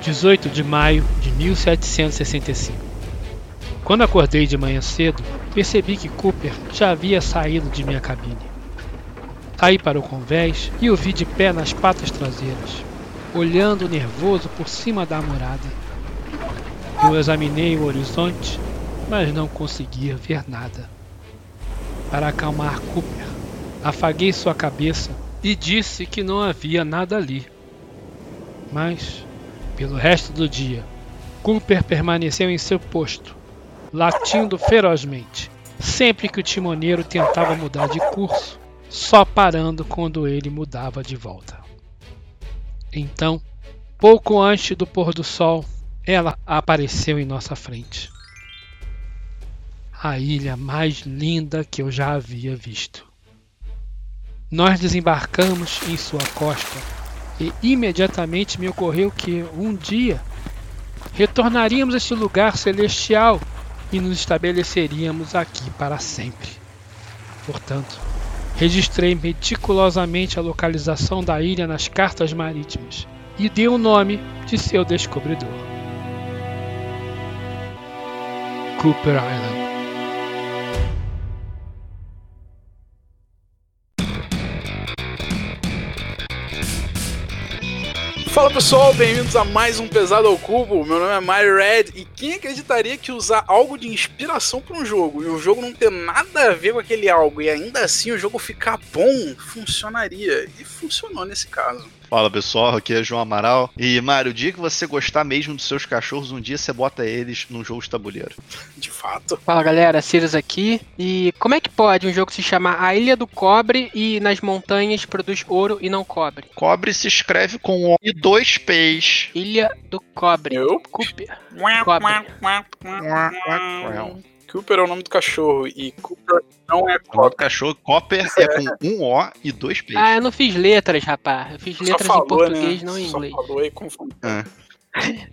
18 de maio de 1765. Quando acordei de manhã cedo, percebi que Cooper já havia saído de minha cabine. Saí para o convés e o vi de pé nas patas traseiras, olhando nervoso por cima da murada. Eu examinei o horizonte, mas não conseguia ver nada. Para acalmar Cooper, afaguei sua cabeça e disse que não havia nada ali. Mas, pelo resto do dia, Cooper permaneceu em seu posto, latindo ferozmente, sempre que o timoneiro tentava mudar de curso, só parando quando ele mudava de volta. Então, pouco antes do pôr do sol, ela apareceu em nossa frente. A ilha mais linda que eu já havia visto. Nós desembarcamos em sua costa e imediatamente me ocorreu que um dia retornaríamos a esse lugar celestial e nos estabeleceríamos aqui para sempre. Portanto, registrei meticulosamente a localização da ilha nas cartas marítimas e dei o nome de seu descobridor. Cooper Island. Fala pessoal, bem-vindos a mais um Pesado ao Cubo. Meu nome é Mario Red e quem acreditaria que usar algo de inspiração para um jogo e o jogo não ter nada a ver com aquele algo e ainda assim o jogo ficar bom funcionaria? E funcionou nesse caso. Fala pessoal, aqui é João Amaral. E Mário, o dia que você gostar mesmo dos seus cachorros, um dia você bota eles num jogo de tabuleiro. De fato. Fala galera, Sirius aqui. E como é que pode um jogo se chamar A Ilha do Cobre e nas montanhas produz ouro e não cobre? Cobre se escreve com O e dois P's. Ilha do Cobre. Eu? Cooper. Cobre. Cooper é o nome do cachorro e Cooper não é O nome do Cooper. cachorro, Copper, é com um O e dois P's. Ah, eu não fiz letras, rapaz. Eu fiz Só letras falou, em português, né? não em Só inglês. falou aí confundiu. Ah.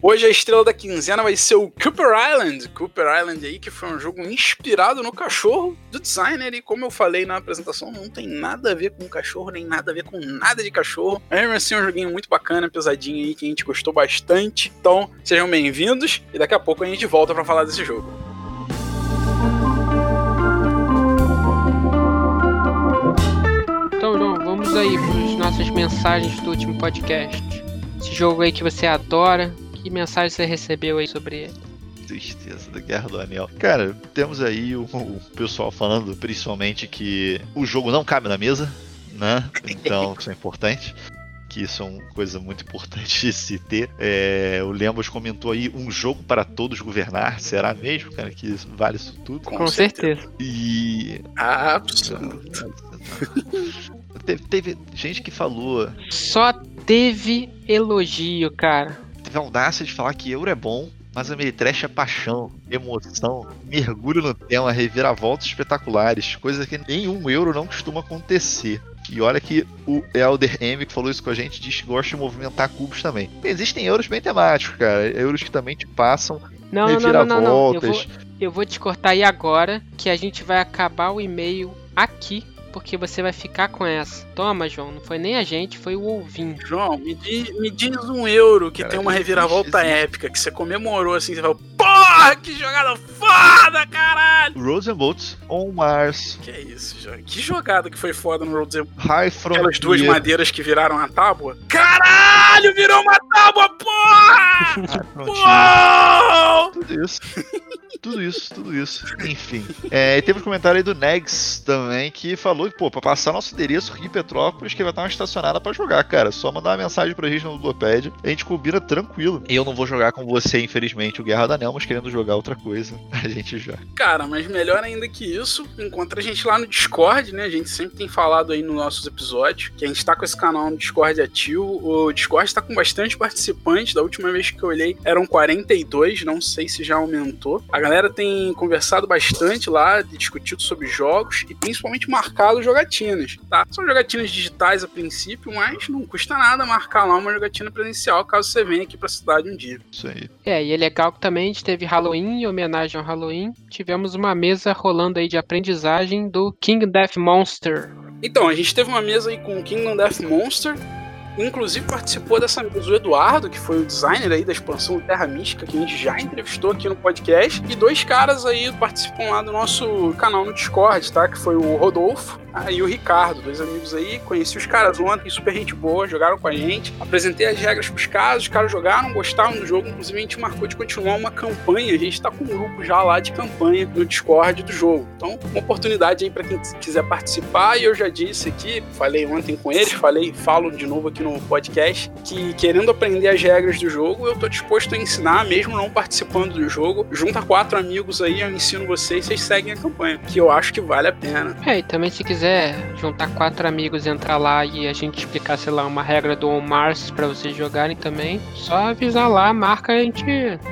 Hoje a estrela da quinzena vai ser o Cooper Island. Cooper Island aí, que foi um jogo inspirado no cachorro do designer. E como eu falei na apresentação, não tem nada a ver com cachorro, nem nada a ver com nada de cachorro. Mas mesmo assim, é um joguinho muito bacana, pesadinho aí, que a gente gostou bastante. Então, sejam bem-vindos. E daqui a pouco a gente volta pra falar desse jogo. Aí para as nossas mensagens do último podcast. Esse jogo aí que você adora, que mensagem você recebeu aí sobre ele? Tristeza da Guerra do Anel. Cara, temos aí o, o pessoal falando principalmente que o jogo não cabe na mesa, né? Então, isso é importante. Que isso é uma coisa muito importante de se ter. É, o Lembos comentou aí um jogo para todos governar. Será mesmo, cara, que isso vale isso tudo? Com, certeza. E. Absoluto. Teve, teve gente que falou, Só teve elogio, cara. teve a audácia de falar que euro é bom, mas a Ameritrash é paixão, emoção, mergulho no tema, reviravoltas espetaculares, coisa que em um euro não costuma acontecer. E olha que o Elder M, que falou isso com a gente, diz que gosta de movimentar cubos também. Existem euros bem temáticos, cara. Euros que também te passam Não, não, não, não, não. Eu vou, reviravoltas. eu vou te cortar aí agora que a gente vai acabar o e-mail aqui, porque você vai ficar com essa. Toma, João, não foi nem a gente, foi o ouvinte. João, me diz, me diz um euro que Cara, tem uma reviravolta épica, que você comemorou assim, você falou, porra, que jogada foda, caralho! Rosenbolts on Mars, Que é isso, João? Que jogada que foi foda no Road Zero. High From Aquelas duas madeiras que viraram a tábua. Caralho, virou uma tábua, porra! Frontier. Uou! Tudo isso. tudo isso, tudo isso. Enfim. É, e teve um comentário aí do Negs também que falou que, pô, pra passar nosso endereço aqui em Petrópolis, que vai estar uma estacionada pra jogar, cara. Só mandar uma mensagem pra gente no Ludopad. A gente combina tranquilo. Eu não vou jogar com você, infelizmente, o Guerra da Anel, mas querendo jogar outra coisa, a gente joga. Cara, mas melhor ainda que isso, encontra a gente lá no Discord, né? A gente sempre tem falado aí nos nossos episódios que a gente tá com esse canal no Discord ativo. O Discord tá com bastante participantes. Da última vez que eu olhei eram 42, não sei se já aumentou. A galera tem conversado bastante lá, discutido sobre jogos e principalmente marcado jogatinas, tá? São jogatinas digitais a princípio, mas não custa nada marcar lá uma jogatina presencial caso você venha aqui pra cidade um dia. Isso aí. É, e é legal que também gente teve Halloween, em homenagem ao Halloween. Tivemos uma mesa rolando aí de aprendizagem do King Death Monster. Então, a gente teve uma mesa aí com o Kingdom Death Monster. Inclusive participou dessa mesa o Eduardo, que foi o designer aí da expansão Terra Mística, que a gente já entrevistou aqui no podcast, e dois caras aí participam lá do nosso canal no Discord, tá? Que foi o Rodolfo ah, e o Ricardo, dois amigos aí. Conheci os caras ontem, super gente boa, jogaram com a gente. Apresentei as regras pros caras, os caras jogaram, gostaram do jogo. Inclusive, a gente marcou de continuar uma campanha. A gente tá com um grupo já lá de campanha no Discord do jogo. Então, uma oportunidade aí para quem quiser participar. E eu já disse aqui, falei ontem com eles, falei, falo de novo aqui no podcast, que querendo aprender as regras do jogo, eu tô disposto a ensinar, mesmo não participando do jogo. Junta quatro amigos aí, eu ensino vocês, vocês seguem a campanha, que eu acho que vale a pena. É, e também se quiser juntar quatro amigos, entrar lá e a gente explicar, sei lá, uma regra do On Mars pra vocês jogarem também, só avisar lá, marca e a gente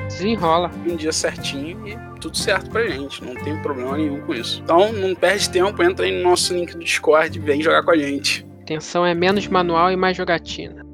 desenrola. Um dia certinho e tudo certo pra gente, não tem problema nenhum com isso. Então não perde tempo, entra aí no nosso link do Discord e vem jogar com a gente. A intenção é menos manual e mais jogatina.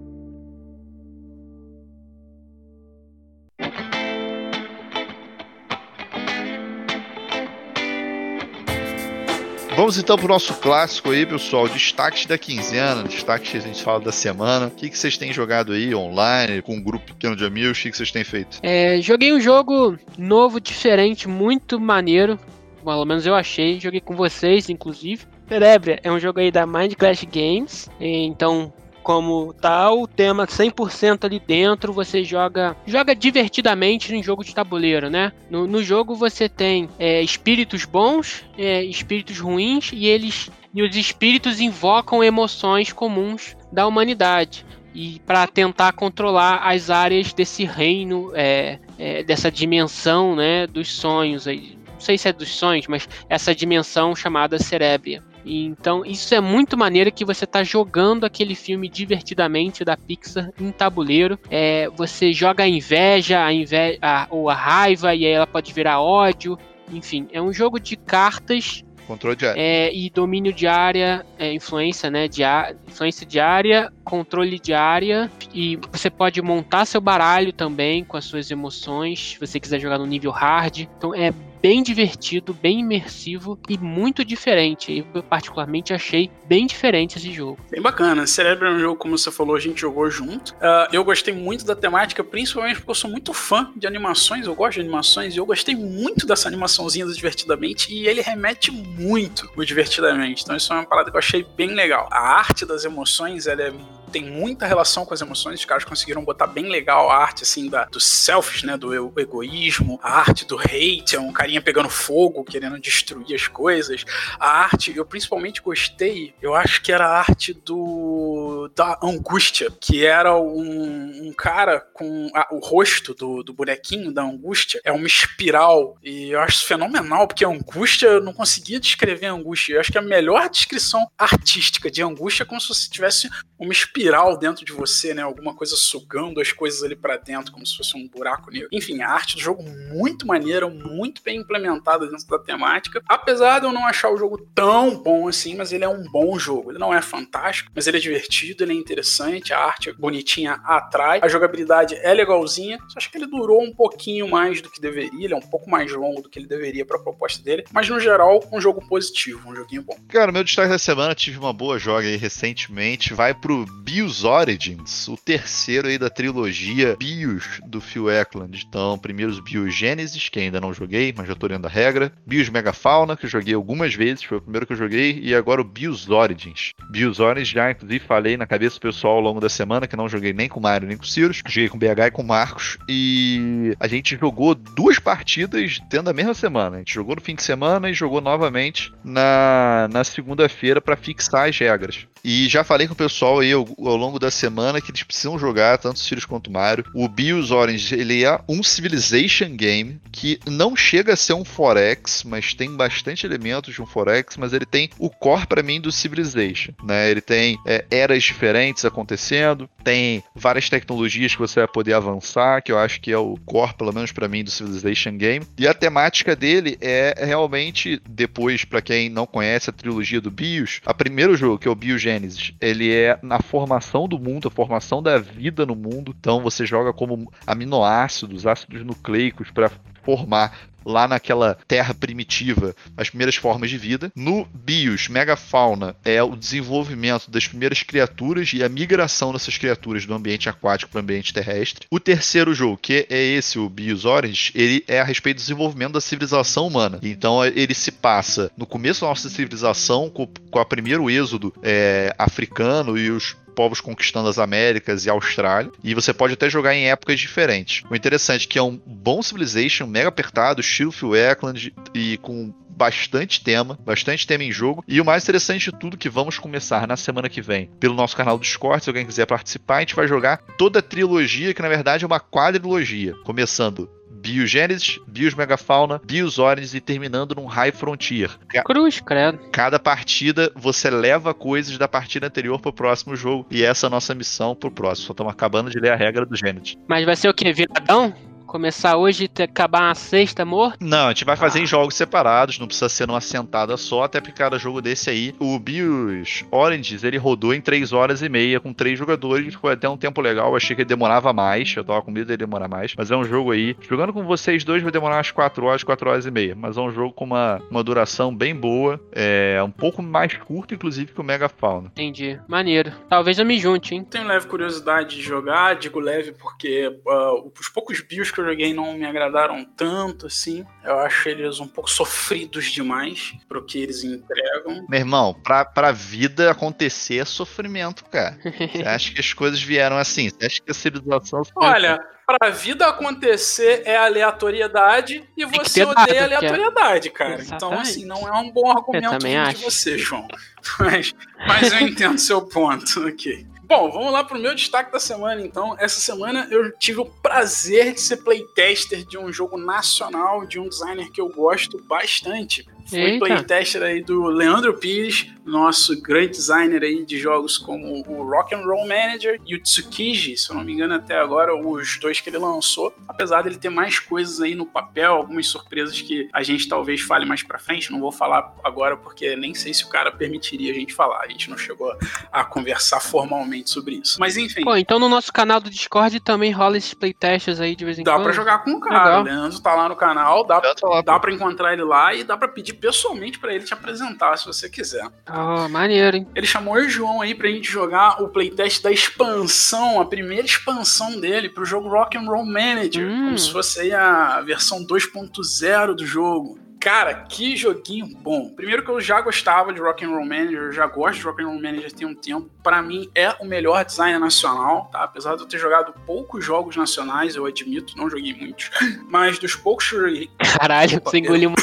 Vamos então pro nosso clássico aí, pessoal. Destaques da quinzena, destaques que a gente fala da semana. O que, que vocês têm jogado aí online, com um grupo pequeno de amigos? O que, que vocês têm feito? É, joguei um jogo novo, diferente, muito maneiro. Pelo menos eu achei. Joguei com vocês, inclusive. Cerebria é um jogo aí da Mind Clash Games. Então, como tal, o tema 100% ali dentro, você joga joga divertidamente no jogo de tabuleiro, né? No, no jogo você tem é, espíritos bons, é, espíritos ruins e eles e os espíritos invocam emoções comuns da humanidade e para tentar controlar as áreas desse reino, é, é, dessa dimensão, né, dos sonhos aí. Não sei se é dos sonhos, mas essa dimensão chamada Cerebria. Então, isso é muito maneiro que você está jogando aquele filme divertidamente da Pixar em tabuleiro. É, você joga a inveja, a inveja a, ou a raiva, e aí ela pode virar ódio. Enfim, é um jogo de cartas Controle de área. É, e domínio de área, é, influência, né? De a, influência de área, controle de área. E você pode montar seu baralho também com as suas emoções, se você quiser jogar no nível hard. Então é bem divertido, bem imersivo e muito diferente. Eu particularmente achei bem diferente esse jogo. Bem bacana. Cerebro é um jogo, como você falou, a gente jogou junto. Uh, eu gostei muito da temática, principalmente porque eu sou muito fã de animações, eu gosto de animações, e eu gostei muito dessa animaçãozinha do Divertidamente, e ele remete muito o Divertidamente. Então isso é uma parada que eu achei bem legal. A arte das emoções, ela é tem muita relação com as emoções. Os caras conseguiram botar bem legal a arte, assim, da, do selfish, né? Do egoísmo, a arte do hate, é um carinha pegando fogo, querendo destruir as coisas. A arte, eu principalmente gostei, eu acho que era a arte do. da angústia, que era um, um cara com a, o rosto do, do bonequinho da angústia, é uma espiral. E eu acho fenomenal, porque a angústia, eu não conseguia descrever a angústia. Eu acho que a melhor descrição artística de angústia é como se você tivesse uma espiral dentro de você, né? Alguma coisa sugando as coisas ali para dentro, como se fosse um buraco negro. Enfim, a arte do jogo muito maneira, muito bem implementada dentro da temática. Apesar de eu não achar o jogo tão bom assim, mas ele é um bom jogo. Ele não é fantástico, mas ele é divertido, ele é interessante, a arte bonitinha atrai, a jogabilidade é legalzinha. Só acho que ele durou um pouquinho mais do que deveria, ele é um pouco mais longo do que ele deveria para a proposta dele, mas no geral, um jogo positivo, um joguinho bom. Cara, meu destaque da semana, tive uma boa joga aí recentemente, vai pro Bios Origins, o terceiro aí da trilogia Bios do Phil Eklund. Então, primeiro os Bios Genesis, que ainda não joguei, mas já tô lendo a regra. Bios Megafauna, que eu joguei algumas vezes, foi o primeiro que eu joguei. E agora o Bios Origins. Bios Origins, já inclusive falei na cabeça do pessoal ao longo da semana, que não joguei nem com o Mario nem com o Cirus. Joguei com o BH e com o Marcos. E a gente jogou duas partidas dentro da mesma semana. A gente jogou no fim de semana e jogou novamente na, na segunda-feira para fixar as regras. E já falei com o pessoal aí ao, longo da semana que eles precisam jogar, tanto os Sirius quanto Mario. O Bios Orange, ele é um Civilization game que não chega a ser um Forex, mas tem bastante elementos de um Forex, mas ele tem o core para mim do Civilization, né? Ele tem é, eras diferentes acontecendo, tem várias tecnologias que você vai poder avançar, que eu acho que é o core, pelo menos para mim, do Civilization game. E a temática dele é realmente, depois, para quem não conhece a trilogia do Bios, a primeiro jogo, que é o Bios Gênesis, ele é na formação do mundo, a formação da vida no mundo. Então você joga como aminoácidos, ácidos nucleicos para formar lá naquela terra primitiva, as primeiras formas de vida. No BIOS, megafauna é o desenvolvimento das primeiras criaturas e a migração dessas criaturas do ambiente aquático para o ambiente terrestre. O terceiro jogo, que é esse, o BIOS Orange, ele é a respeito do desenvolvimento da civilização humana. Então ele se passa no começo da nossa civilização, com, com a primeiro êxodo é, africano e os povos conquistando as Américas e a Austrália. E você pode até jogar em épocas diferentes. O interessante é que é um bom Civilization, mega apertado, estilo Phil Eklund e com bastante tema, bastante tema em jogo. E o mais interessante de tudo que vamos começar na semana que vem pelo nosso canal do Discord, se alguém quiser participar, a gente vai jogar toda a trilogia, que na verdade é uma quadrilogia, começando Biogênesis, Bios Megafauna, Bios Orange e terminando num High Frontier. Cruz, credo. Cada partida você leva coisas da partida anterior pro próximo jogo. E essa é a nossa missão pro próximo. Só estamos acabando de ler a regra do Genesis. Mas vai ser o quê? Viradão? Começar hoje e acabar na sexta morto? Não, a gente vai fazer ah. em jogos separados, não precisa ser numa sentada só, até porque cada jogo desse aí, o Bios Oranges, ele rodou em 3 horas e meia com três jogadores, foi até um tempo legal, eu achei que ele demorava mais, eu tava com medo dele demorar mais, mas é um jogo aí, jogando com vocês dois vai demorar umas 4 horas, 4 horas e meia, mas é um jogo com uma, uma duração bem boa, é um pouco mais curto, inclusive, que o Mega Fauna. Entendi, maneiro. Talvez eu me junte, hein? Tenho leve curiosidade de jogar, digo leve porque uh, os poucos bios que eu joguei não me agradaram tanto assim. Eu acho eles um pouco sofridos demais pro que eles entregam. Meu irmão, pra, pra vida acontecer é sofrimento, cara. Você acha que as coisas vieram assim? Você acha que a civilização. Olha, pra vida acontecer é aleatoriedade e você odeia aleatoriedade, cara. Exatamente. Então, assim, não é um bom argumento de você, João. Mas, mas eu entendo seu ponto aqui. Bom, vamos lá pro meu destaque da semana, então. Essa semana eu tive o prazer de ser playtester de um jogo nacional de um designer que eu gosto bastante. Fui playtester aí do Leandro Pires, nosso grande designer aí de jogos como o Rock and Roll Manager e o Tsukiji, se eu não me engano até agora, os dois que ele lançou. Apesar dele ter mais coisas aí no papel, algumas surpresas que a gente talvez fale mais pra frente, não vou falar agora porque nem sei se o cara permitiria a gente falar. A gente não chegou a conversar formalmente sobre isso. Mas enfim. Pô, então no nosso canal do Discord também rola esses playtests aí de vez em dá quando. Dá pra jogar com o cara. Legal. O Leandro tá lá no canal, dá, pra, dá pra encontrar ele lá e dá pra pedir pessoalmente para ele te apresentar, se você quiser. Ah, oh, maneiro, hein? Ele chamou o João aí pra gente jogar o playtest da expansão, a primeira expansão dele pro jogo Rock and Roll Manager, hum. como se fosse aí a versão 2.0 do jogo. Cara, que joguinho bom. Primeiro que eu já gostava de Rock and Roll Manager, eu já gosto de Rock and Roll Manager tem um tempo. Para mim é o melhor design nacional, tá? Apesar de eu ter jogado poucos jogos nacionais, eu admito, não joguei muitos, mas dos poucos que eu joguei. Caralho, você engoliu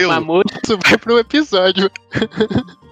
uma moça, isso vai pro episódio.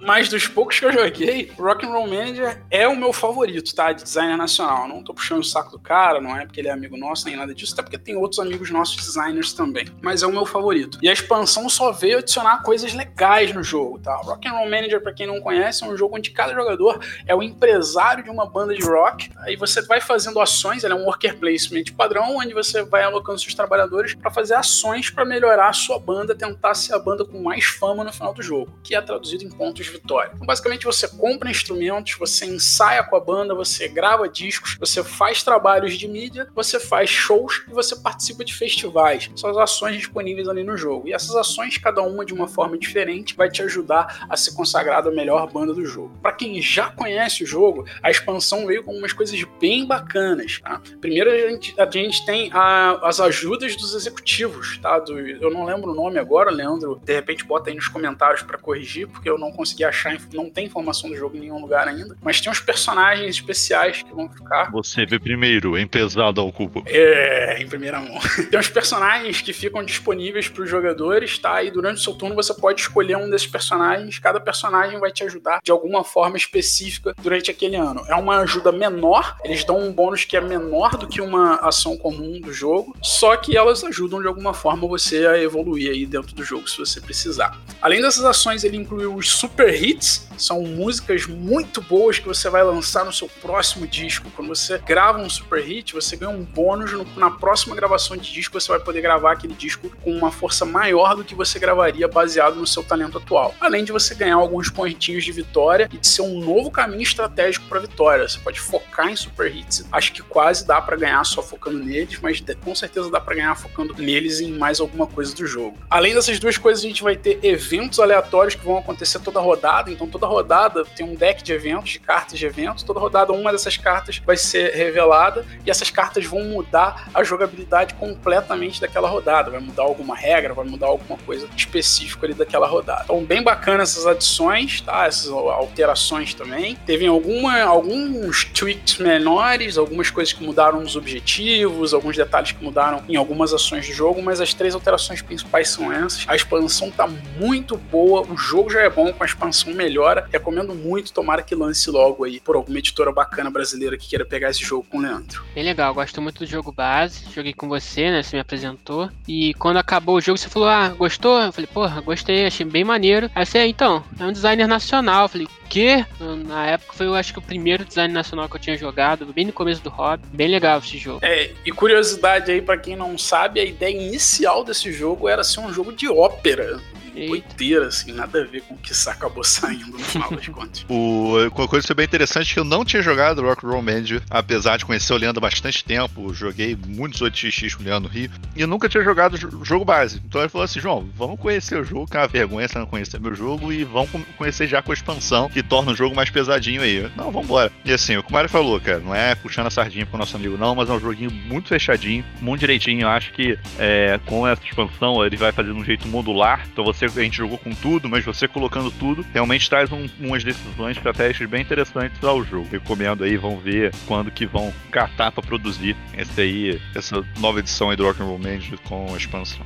Mas dos poucos que eu joguei, Rock and Roll Manager é o meu favorito, tá? De designer nacional. Não tô puxando o saco do cara, não é porque ele é amigo nosso, nem nada disso, até porque tem outros amigos nossos designers também. Mas é o meu favorito. E a expansão só veio adicionar coisas legais no jogo, tá? Rock and Roll Manager, para quem não conhece, é um jogo onde cada jogador é o empresário de uma banda de rock. Aí você vai fazendo ações, ele é um worker placement padrão, onde você vai alocando seus trabalhadores para fazer ações para melhorar a sua banda, tentar ser a banda com mais fama no final do jogo, que é traduzido em pontos vitória. Então, basicamente, você compra instrumentos, você ensaia com a banda, você grava discos, você faz trabalhos de mídia, você faz shows e você participa de festivais. São as ações disponíveis ali no jogo. E essas ações, cada uma de uma forma diferente, vai te ajudar a se consagrar a melhor banda do jogo. Para quem já conhece o jogo, a expansão veio com umas coisas bem bacanas. Tá? Primeiro, a gente, a gente tem a, as ajudas dos executivos. Tá? Do, eu não lembro o nome agora, Leandro, de repente bota aí nos comentários para corrigir, porque eu não consegui achar, não tem informação do jogo em nenhum lugar ainda, mas tem uns personagens especiais que vão ficar. Você vê primeiro, em pesado ao cubo. É, em primeira mão. tem uns personagens que ficam disponíveis para os jogadores, tá? E durante o seu turno você pode escolher um desses personagens. Cada personagem vai te ajudar de alguma forma específica durante aquele ano. É uma ajuda menor, eles dão um bônus que é menor do que uma ação comum do jogo, só que elas ajudam de alguma forma você a evoluir aí dentro do jogo se você precisar. Além dessas ações, ele inclui os super Super Hits são músicas muito boas que você vai lançar no seu próximo disco. Quando você grava um Super Hit, você ganha um bônus no, na próxima gravação de disco, você vai poder gravar aquele disco com uma força maior do que você gravaria baseado no seu talento atual. Além de você ganhar alguns pontinhos de vitória e de ser um novo caminho estratégico para vitória. Você pode focar em Super Hits. Acho que quase dá para ganhar só focando neles, mas com certeza dá para ganhar focando neles e em mais alguma coisa do jogo. Além dessas duas coisas, a gente vai ter eventos aleatórios que vão acontecer toda rodada. Então toda rodada tem um deck de eventos, de cartas de eventos. Toda rodada uma dessas cartas vai ser revelada e essas cartas vão mudar a jogabilidade completamente daquela rodada. Vai mudar alguma regra, vai mudar alguma coisa específica ali daquela rodada. Então bem bacana essas adições, tá? Essas alterações também. Teve alguma, alguns tweaks menores, algumas coisas que mudaram nos objetivos, alguns detalhes que mudaram em algumas ações do jogo, mas as três alterações principais são essas. A expansão tá muito boa, o jogo já é bom, com a expansão melhora. Recomendo muito, tomara que lance logo aí por alguma editora bacana brasileira que queira pegar esse jogo com o Leandro. Bem legal, gosto muito do jogo base, joguei com você, né? Você me apresentou. E quando acabou o jogo, você falou: Ah, gostou? Eu falei, porra, gostei, achei bem maneiro. Aí você, é, então, é um designer nacional. Eu falei, quê? Na época foi, eu acho que o primeiro design nacional que eu tinha jogado, bem no começo do hobby. Bem legal esse jogo. É, e curiosidade aí para quem não sabe, a ideia inicial desse jogo era ser um jogo de ópera doideira, assim, nada a ver com o que acabou saindo no final das contas. O, uma coisa que foi bem interessante é que eu não tinha jogado Rock Roll Manager, apesar de conhecer o Leandro há bastante tempo, joguei muitos outros XX com o Leandro no Rio, e eu nunca tinha jogado o jogo base. Então ele falou assim, João, vamos conhecer o jogo, que é uma vergonha você não conhecer meu jogo, e vamos conhecer já com a expansão, que torna o jogo mais pesadinho aí. Não, vambora. E assim, o que o Mário falou, cara, não é puxando a sardinha pro nosso amigo não, mas é um joguinho muito fechadinho, muito direitinho. Eu acho que é, com essa expansão ele vai fazer de um jeito modular, então você, a gente jogou com tudo, mas você colocando tudo realmente traz um, umas decisões estratégicas bem interessantes ao jogo. Recomendo aí, vão ver quando que vão catar para produzir esse aí, essa nova edição aí do Rock'n'Roll Manager com a expansão.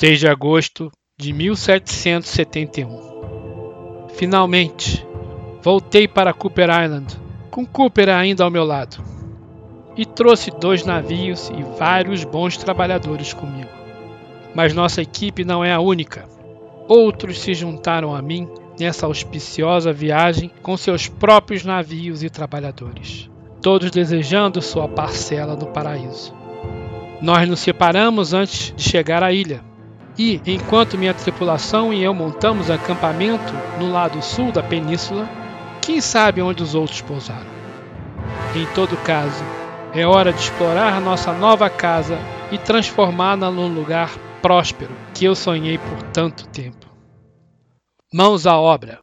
Seis de agosto de 1771. Finalmente, voltei para Cooper Island, com Cooper ainda ao meu lado, e trouxe dois navios e vários bons trabalhadores comigo. Mas nossa equipe não é a única. Outros se juntaram a mim nessa auspiciosa viagem com seus próprios navios e trabalhadores, todos desejando sua parcela no paraíso. Nós nos separamos antes de chegar à ilha, e, enquanto minha tripulação e eu montamos acampamento no lado sul da península, quem sabe onde os outros pousaram. Em todo caso, é hora de explorar nossa nova casa e transformá-la num lugar próspero que eu sonhei por tanto tempo. Mãos à obra!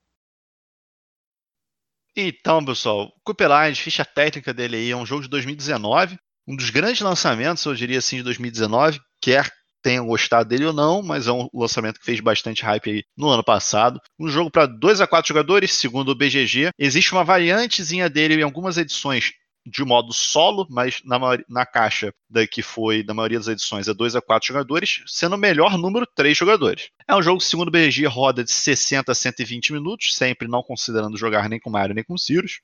Então, pessoal, Cooper Lines, ficha técnica dele aí, é um jogo de 2019, um dos grandes lançamentos, eu diria assim, de 2019, quer tenham gostado dele ou não, mas é um lançamento que fez bastante hype aí no ano passado. Um jogo para 2 a 4 jogadores, segundo o BGG. Existe uma variantezinha dele em algumas edições de modo solo, mas na, na caixa da que foi da maioria das edições é 2 a 4 jogadores, sendo o melhor número 3 jogadores. É um jogo que, segundo o BGG, roda de 60 a 120 minutos, sempre não considerando jogar nem com Mario nem com Sirius.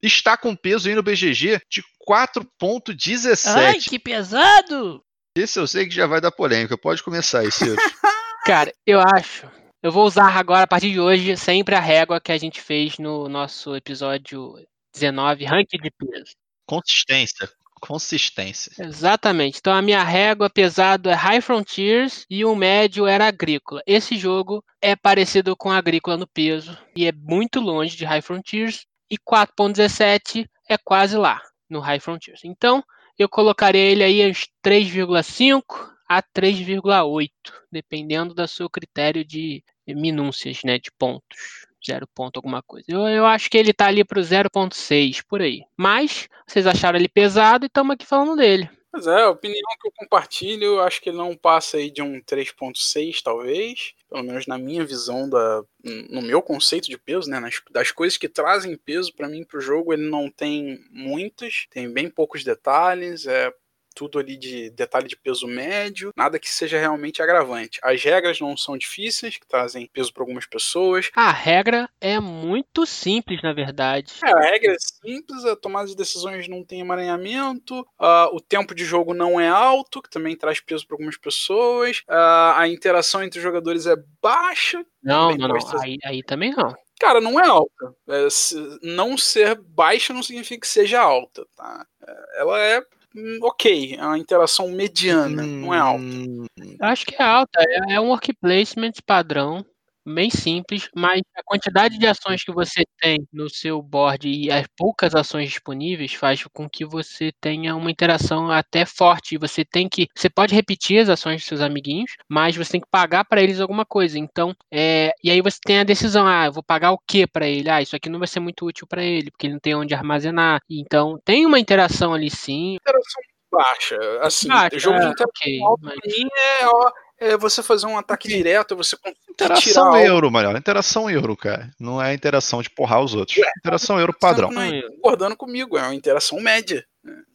Está com peso aí no BGG de 4.17. Ai, que pesado! Esse eu sei que já vai dar polêmica. Pode começar aí, Ciro. Cara, eu acho. Eu vou usar agora, a partir de hoje, sempre a régua que a gente fez no nosso episódio 19, ranking de peso. Consistência. Consistência. Exatamente. Então a minha régua pesado é High Frontiers e o médio era Agrícola. Esse jogo é parecido com Agrícola no peso e é muito longe de High Frontiers e 4.17 é quase lá no High Frontiers. Então, eu colocaria ele aí uns 3,5 a 3,8, dependendo do seu critério de minúcias, né, de pontos. Zero ponto alguma coisa. Eu, eu acho que ele tá ali pro 0.6, por aí. Mas, vocês acharam ele pesado e estamos aqui falando dele. Pois é, a opinião que eu compartilho, eu acho que ele não passa aí de um 3.6, talvez. Pelo menos na minha visão, da, no meu conceito de peso, né? Nas, das coisas que trazem peso para mim pro jogo, ele não tem muitas, tem bem poucos detalhes, é tudo ali de detalhe de peso médio, nada que seja realmente agravante. As regras não são difíceis, que trazem peso para algumas pessoas. A regra é muito simples, na verdade. É, a regra é simples, a tomada de decisões não tem emaranhamento, uh, o tempo de jogo não é alto, que também traz peso para algumas pessoas, uh, a interação entre os jogadores é baixa. Não, não, não. Aí, aí também não. Cara, não é alta. É, não ser baixa não significa que seja alta, tá? É, ela é ok, é uma interação mediana, hum, não é alta. Hum. Acho que é alta, é, é um work placement padrão bem simples, mas a quantidade de ações que você tem no seu board e as poucas ações disponíveis faz com que você tenha uma interação até forte. Você tem que, você pode repetir as ações dos seus amiguinhos, mas você tem que pagar para eles alguma coisa. Então, é, e aí você tem a decisão, ah, eu vou pagar o que para ele? Ah, isso aqui não vai ser muito útil para ele, porque ele não tem onde armazenar. Então, tem uma interação ali sim. Interação baixa, assim, baixa, jogo de é, okay, mas... é, ó, é você fazer um ataque direto, você Interação euro, melhor. Interação euro, cara. Não é interação de porrar os outros. É, interação euro padrão. Concordando comigo, é uma interação média.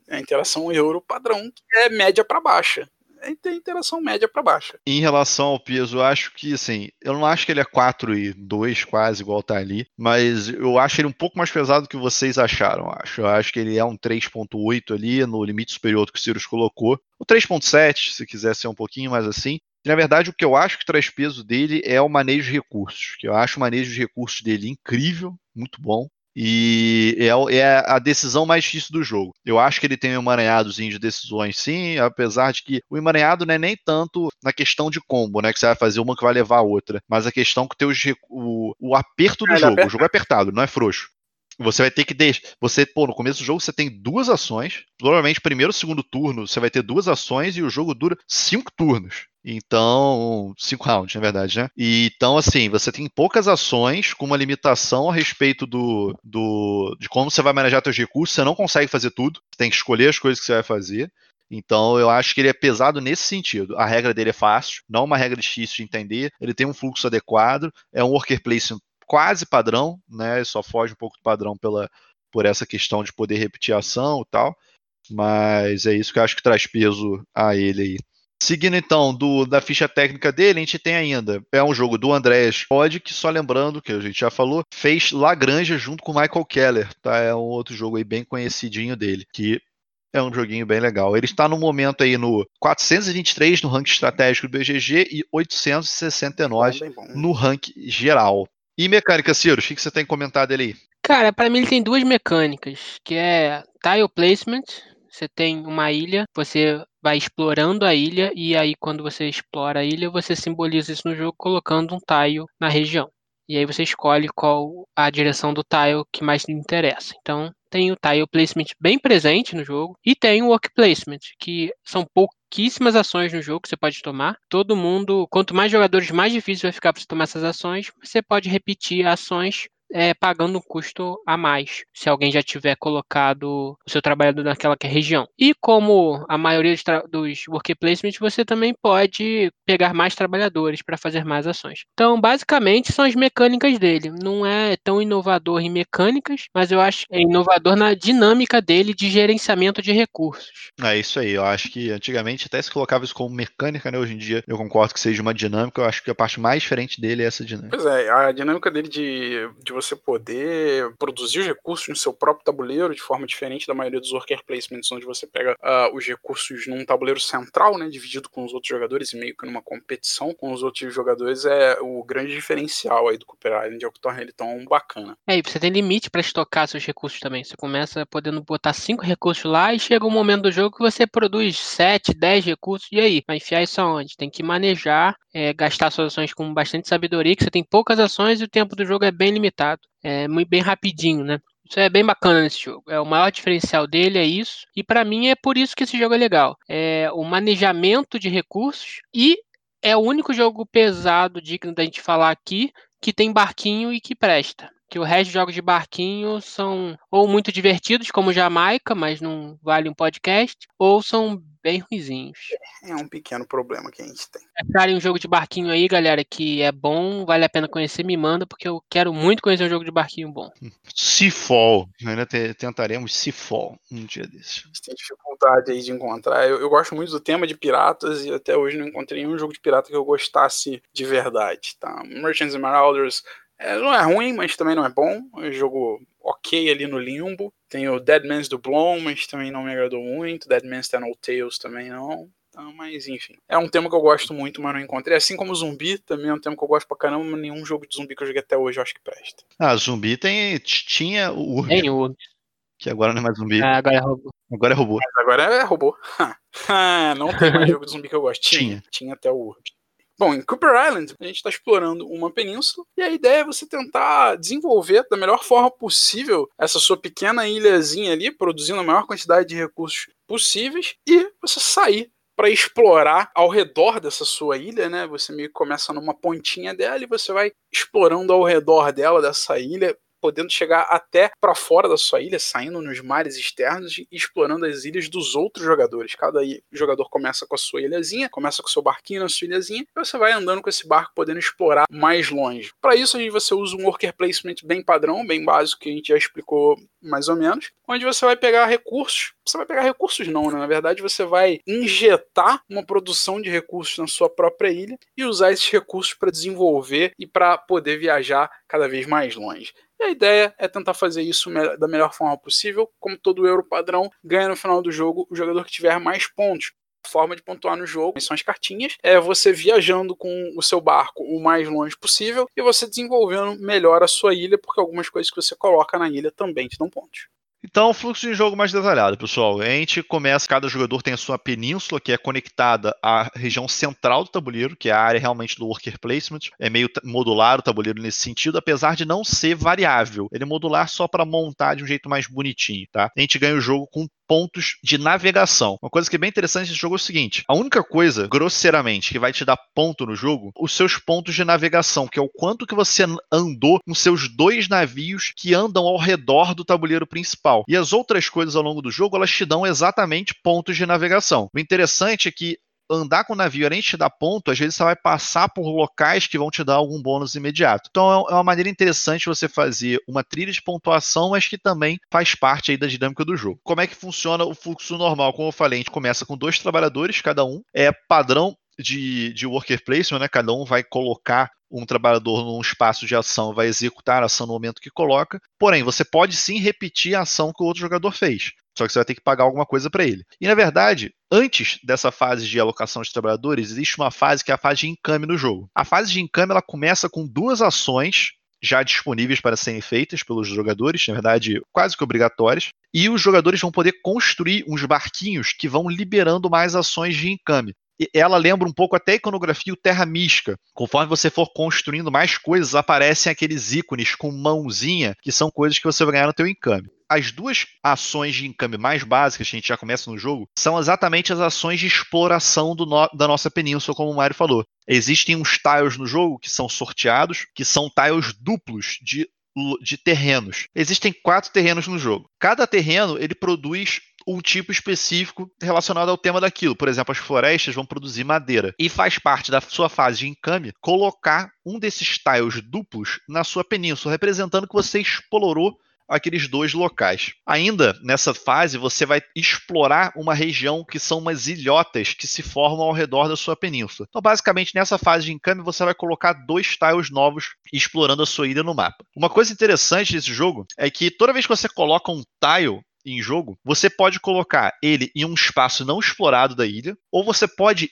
É a interação euro padrão, que é média para baixa é ter interação média para baixa. Em relação ao peso, eu acho que, assim, eu não acho que ele é 4 e 2 quase, igual tá ali, mas eu acho ele um pouco mais pesado que vocês acharam, acho. Eu acho que ele é um 3.8 ali, no limite superior que o Sirius colocou. O 3.7, se quiser ser um pouquinho mais assim. E, na verdade, o que eu acho que traz peso dele é o manejo de recursos, que eu acho o manejo de recursos dele incrível, muito bom. E é, é, a decisão mais difícil do jogo. Eu acho que ele tem um emaranhadozinho de decisões, sim, apesar de que o emaranhado não é nem tanto na questão de combo, né? Que você vai fazer uma que vai levar a outra, mas a questão que tem o, o aperto do é, jogo. O jogo é apertado, não é frouxo. Você vai ter que deixar. Você, pô, no começo do jogo você tem duas ações. Provavelmente, primeiro segundo turno, você vai ter duas ações e o jogo dura cinco turnos. Então, cinco rounds, na verdade, né? E, então, assim, você tem poucas ações com uma limitação a respeito do, do de como você vai manejar seus recursos. Você não consegue fazer tudo. Você tem que escolher as coisas que você vai fazer. Então eu acho que ele é pesado nesse sentido. A regra dele é fácil, não uma regra difícil de entender. Ele tem um fluxo adequado, é um worker placement quase padrão, né? Só foge um pouco do padrão pela, por essa questão de poder repetir a ação e tal. Mas é isso que eu acho que traz peso a ele aí. Seguindo então do, da ficha técnica dele, a gente tem ainda. É um jogo do Andrés Odd, que só lembrando, que a gente já falou, fez Lagrange junto com Michael Keller, tá? É um outro jogo aí bem conhecidinho dele, que é um joguinho bem legal. Ele está no momento aí no 423 no ranking estratégico do BGG e 869 no ranking geral. E mecânica, Ciro, o que você tem comentado dele aí? Cara, para mim ele tem duas mecânicas, que é tile placement. Você tem uma ilha, você vai explorando a ilha e aí quando você explora a ilha, você simboliza isso no jogo colocando um tile na região. E aí você escolhe qual a direção do tile que mais lhe interessa. Então, tem o tile placement bem presente no jogo e tem o work placement, que são pouquíssimas ações no jogo que você pode tomar. Todo mundo, quanto mais jogadores, mais difícil vai ficar para você tomar essas ações. Você pode repetir ações é, pagando um custo a mais, se alguém já tiver colocado o seu trabalhador naquela região. E como a maioria dos, dos work placements, você também pode pegar mais trabalhadores para fazer mais ações. Então, basicamente, são as mecânicas dele. Não é tão inovador em mecânicas, mas eu acho que é inovador na dinâmica dele de gerenciamento de recursos. É isso aí. Eu acho que antigamente até se colocava isso como mecânica, né? Hoje em dia eu concordo que seja uma dinâmica. Eu acho que a parte mais diferente dele é essa dinâmica. Pois é, a dinâmica dele de, de você poder produzir os recursos no seu próprio tabuleiro de forma diferente da maioria dos worker placements, onde você pega uh, os recursos num tabuleiro central, né, dividido com os outros jogadores e meio que numa competição com os outros jogadores, é o grande diferencial aí do Cooper Island, é o que torna ele tão bacana. É, e você tem limite para estocar seus recursos também. Você começa podendo botar cinco recursos lá e chega um momento do jogo que você produz 7, 10 recursos. E aí? Vai enfiar isso aonde? Tem que manejar, é, gastar suas ações com bastante sabedoria, que você tem poucas ações e o tempo do jogo é bem limitado é, muito bem rapidinho, né? Isso é bem bacana nesse jogo. É o maior diferencial dele é isso. E para mim é por isso que esse jogo é legal. É o manejamento de recursos e é o único jogo pesado digno da gente falar aqui que tem barquinho e que presta. Que o resto dos jogos de barquinho são ou muito divertidos, como Jamaica, mas não vale um podcast, ou são bem ruizinhos. É um pequeno problema que a gente tem. Acharem um jogo de barquinho aí, galera, que é bom, vale a pena conhecer, me manda, porque eu quero muito conhecer um jogo de barquinho bom. Seafall. Ainda te, tentaremos Seafall um dia desses. A gente tem dificuldade aí de encontrar. Eu, eu, gosto muito do tema de piratas e até hoje não encontrei nenhum jogo de pirata que eu gostasse de verdade, tá? Merchants and Marauders é, não é ruim, mas também não é bom. É um jogo ok ali no limbo. Tem o Dead Man's do Blom, mas também não me agradou muito. Dead Man's Ten Old Tales também não. Então, mas enfim. É um tema que eu gosto muito, mas não encontrei. Assim como zumbi, também é um tema que eu gosto pra caramba, mas nenhum jogo de zumbi que eu joguei até hoje eu acho que presta. Ah, zumbi tem. Tinha o Urb. Tem o Urb. Que agora não é mais zumbi. Ah, agora é robô. Agora é robô. Mas agora é robô. não tem mais jogo de zumbi que eu gosto. Tinha. Tinha, Tinha até o Urb. Bom, em Cooper Island, a gente está explorando uma península e a ideia é você tentar desenvolver da melhor forma possível essa sua pequena ilhazinha ali, produzindo a maior quantidade de recursos possíveis e você sair para explorar ao redor dessa sua ilha, né? Você meio que começa numa pontinha dela e você vai explorando ao redor dela, dessa ilha, podendo chegar até para fora da sua ilha, saindo nos mares externos e explorando as ilhas dos outros jogadores. Cada jogador começa com a sua ilhazinha, começa com o seu barquinho na sua ilhazinha, e você vai andando com esse barco podendo explorar mais longe. Para isso, aí você usa um worker placement bem padrão, bem básico, que a gente já explicou mais ou menos, onde você vai pegar recursos. Você vai pegar recursos não, né? Na verdade, você vai injetar uma produção de recursos na sua própria ilha e usar esses recursos para desenvolver e para poder viajar cada vez mais longe. E a ideia é tentar fazer isso da melhor forma possível. Como todo euro padrão, ganha no final do jogo o jogador que tiver mais pontos. Forma de pontuar no jogo são as cartinhas. É você viajando com o seu barco o mais longe possível e você desenvolvendo melhor a sua ilha, porque algumas coisas que você coloca na ilha também te dão pontos. Então, fluxo de jogo mais detalhado, pessoal. A gente começa, cada jogador tem a sua península, que é conectada à região central do tabuleiro, que é a área realmente do worker placement. É meio modular o tabuleiro nesse sentido, apesar de não ser variável. Ele é modular só para montar de um jeito mais bonitinho, tá? A gente ganha o jogo com pontos de navegação. Uma coisa que é bem interessante nesse jogo é o seguinte: a única coisa, grosseiramente, que vai te dar ponto no jogo, os seus pontos de navegação, que é o quanto que você andou com seus dois navios que andam ao redor do tabuleiro principal. E as outras coisas ao longo do jogo, elas te dão exatamente pontos de navegação. O interessante é que andar com o navio, além de te dar ponto, às vezes você vai passar por locais que vão te dar algum bônus imediato. Então é, é uma maneira interessante você fazer uma trilha de pontuação, mas que também faz parte aí da dinâmica do jogo. Como é que funciona o fluxo normal? Como eu falei, a gente começa com dois trabalhadores, cada um é padrão de, de worker placement, né? Cada um vai colocar um trabalhador num espaço de ação, vai executar a ação no momento que coloca. Porém, você pode sim repetir a ação que o outro jogador fez. Só que você vai ter que pagar alguma coisa para ele. E na verdade, antes dessa fase de alocação de trabalhadores, existe uma fase que é a fase de encame no jogo. A fase de encame ela começa com duas ações já disponíveis para serem feitas pelos jogadores, na verdade, quase que obrigatórias, e os jogadores vão poder construir uns barquinhos que vão liberando mais ações de encame ela lembra um pouco até a iconografia o Terra Mística. Conforme você for construindo mais coisas, aparecem aqueles ícones com mãozinha, que são coisas que você vai ganhar no teu encame as duas ações de encame mais básicas que a gente já começa no jogo são exatamente as ações de exploração no, da nossa península, como o Mario falou. Existem uns tiles no jogo que são sorteados, que são tiles duplos de, de terrenos. Existem quatro terrenos no jogo. Cada terreno ele produz um tipo específico relacionado ao tema daquilo. Por exemplo, as florestas vão produzir madeira. E faz parte da sua fase de encame colocar um desses tiles duplos na sua península, representando que você explorou aqueles dois locais. Ainda nessa fase, você vai explorar uma região que são umas ilhotas que se formam ao redor da sua península. Então, basicamente, nessa fase de encame, você vai colocar dois tiles novos explorando a sua ilha no mapa. Uma coisa interessante desse jogo é que toda vez que você coloca um tile em jogo, você pode colocar ele em um espaço não explorado da ilha, ou você pode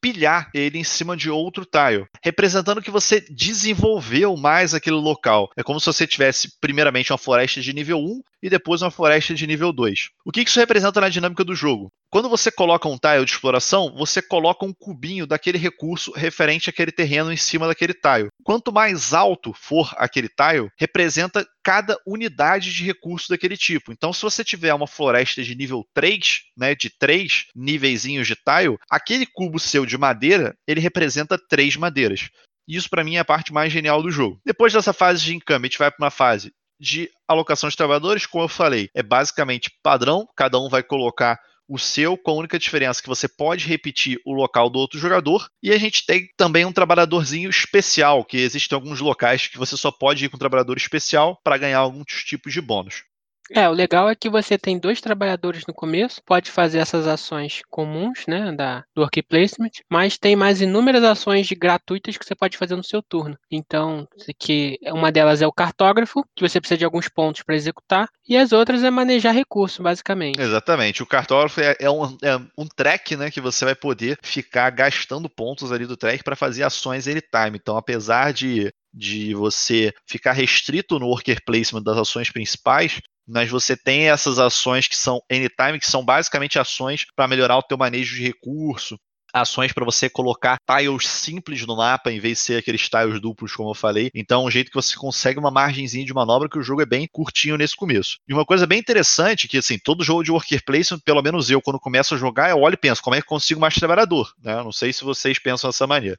empilhar ele em cima de outro tile, representando que você desenvolveu mais aquele local. É como se você tivesse primeiramente uma floresta de nível 1 e depois uma floresta de nível 2. O que isso representa na dinâmica do jogo? Quando você coloca um tile de exploração, você coloca um cubinho daquele recurso referente àquele terreno em cima daquele tile. Quanto mais alto for aquele tile, representa cada unidade de recurso daquele tipo. Então, se você tiver uma floresta de nível 3, né, de 3 níveis de tile, aquele cubo seu de madeira, ele representa três madeiras. E isso para mim é a parte mais genial do jogo. Depois dessa fase de encame, a gente vai para uma fase de alocação de trabalhadores, como eu falei, é basicamente padrão, cada um vai colocar o seu, com a única diferença que você pode repetir o local do outro jogador. E a gente tem também um trabalhadorzinho especial, que existem alguns locais que você só pode ir com um trabalhador especial para ganhar alguns tipos de bônus. É, o legal é que você tem dois trabalhadores no começo, pode fazer essas ações comuns, né, da, do work placement, mas tem mais inúmeras ações gratuitas que você pode fazer no seu turno. Então, que uma delas é o cartógrafo, que você precisa de alguns pontos para executar, e as outras é manejar recurso, basicamente. Exatamente. O cartógrafo é, é, um, é um track, né, que você vai poder ficar gastando pontos ali do track para fazer ações anytime. Então, apesar de de você ficar restrito no worker placement das ações principais, mas você tem essas ações que são anytime, que são basicamente ações para melhorar o teu manejo de recurso, ações para você colocar tiles simples no mapa em vez de ser aqueles tiles duplos, como eu falei. Então, é um jeito que você consegue uma margenzinha de manobra que o jogo é bem curtinho nesse começo. E uma coisa bem interessante que assim, todo jogo de worker placement, pelo menos eu quando começo a jogar, eu olho e penso, como é que consigo mais trabalhador, né? Não sei se vocês pensam dessa maneira.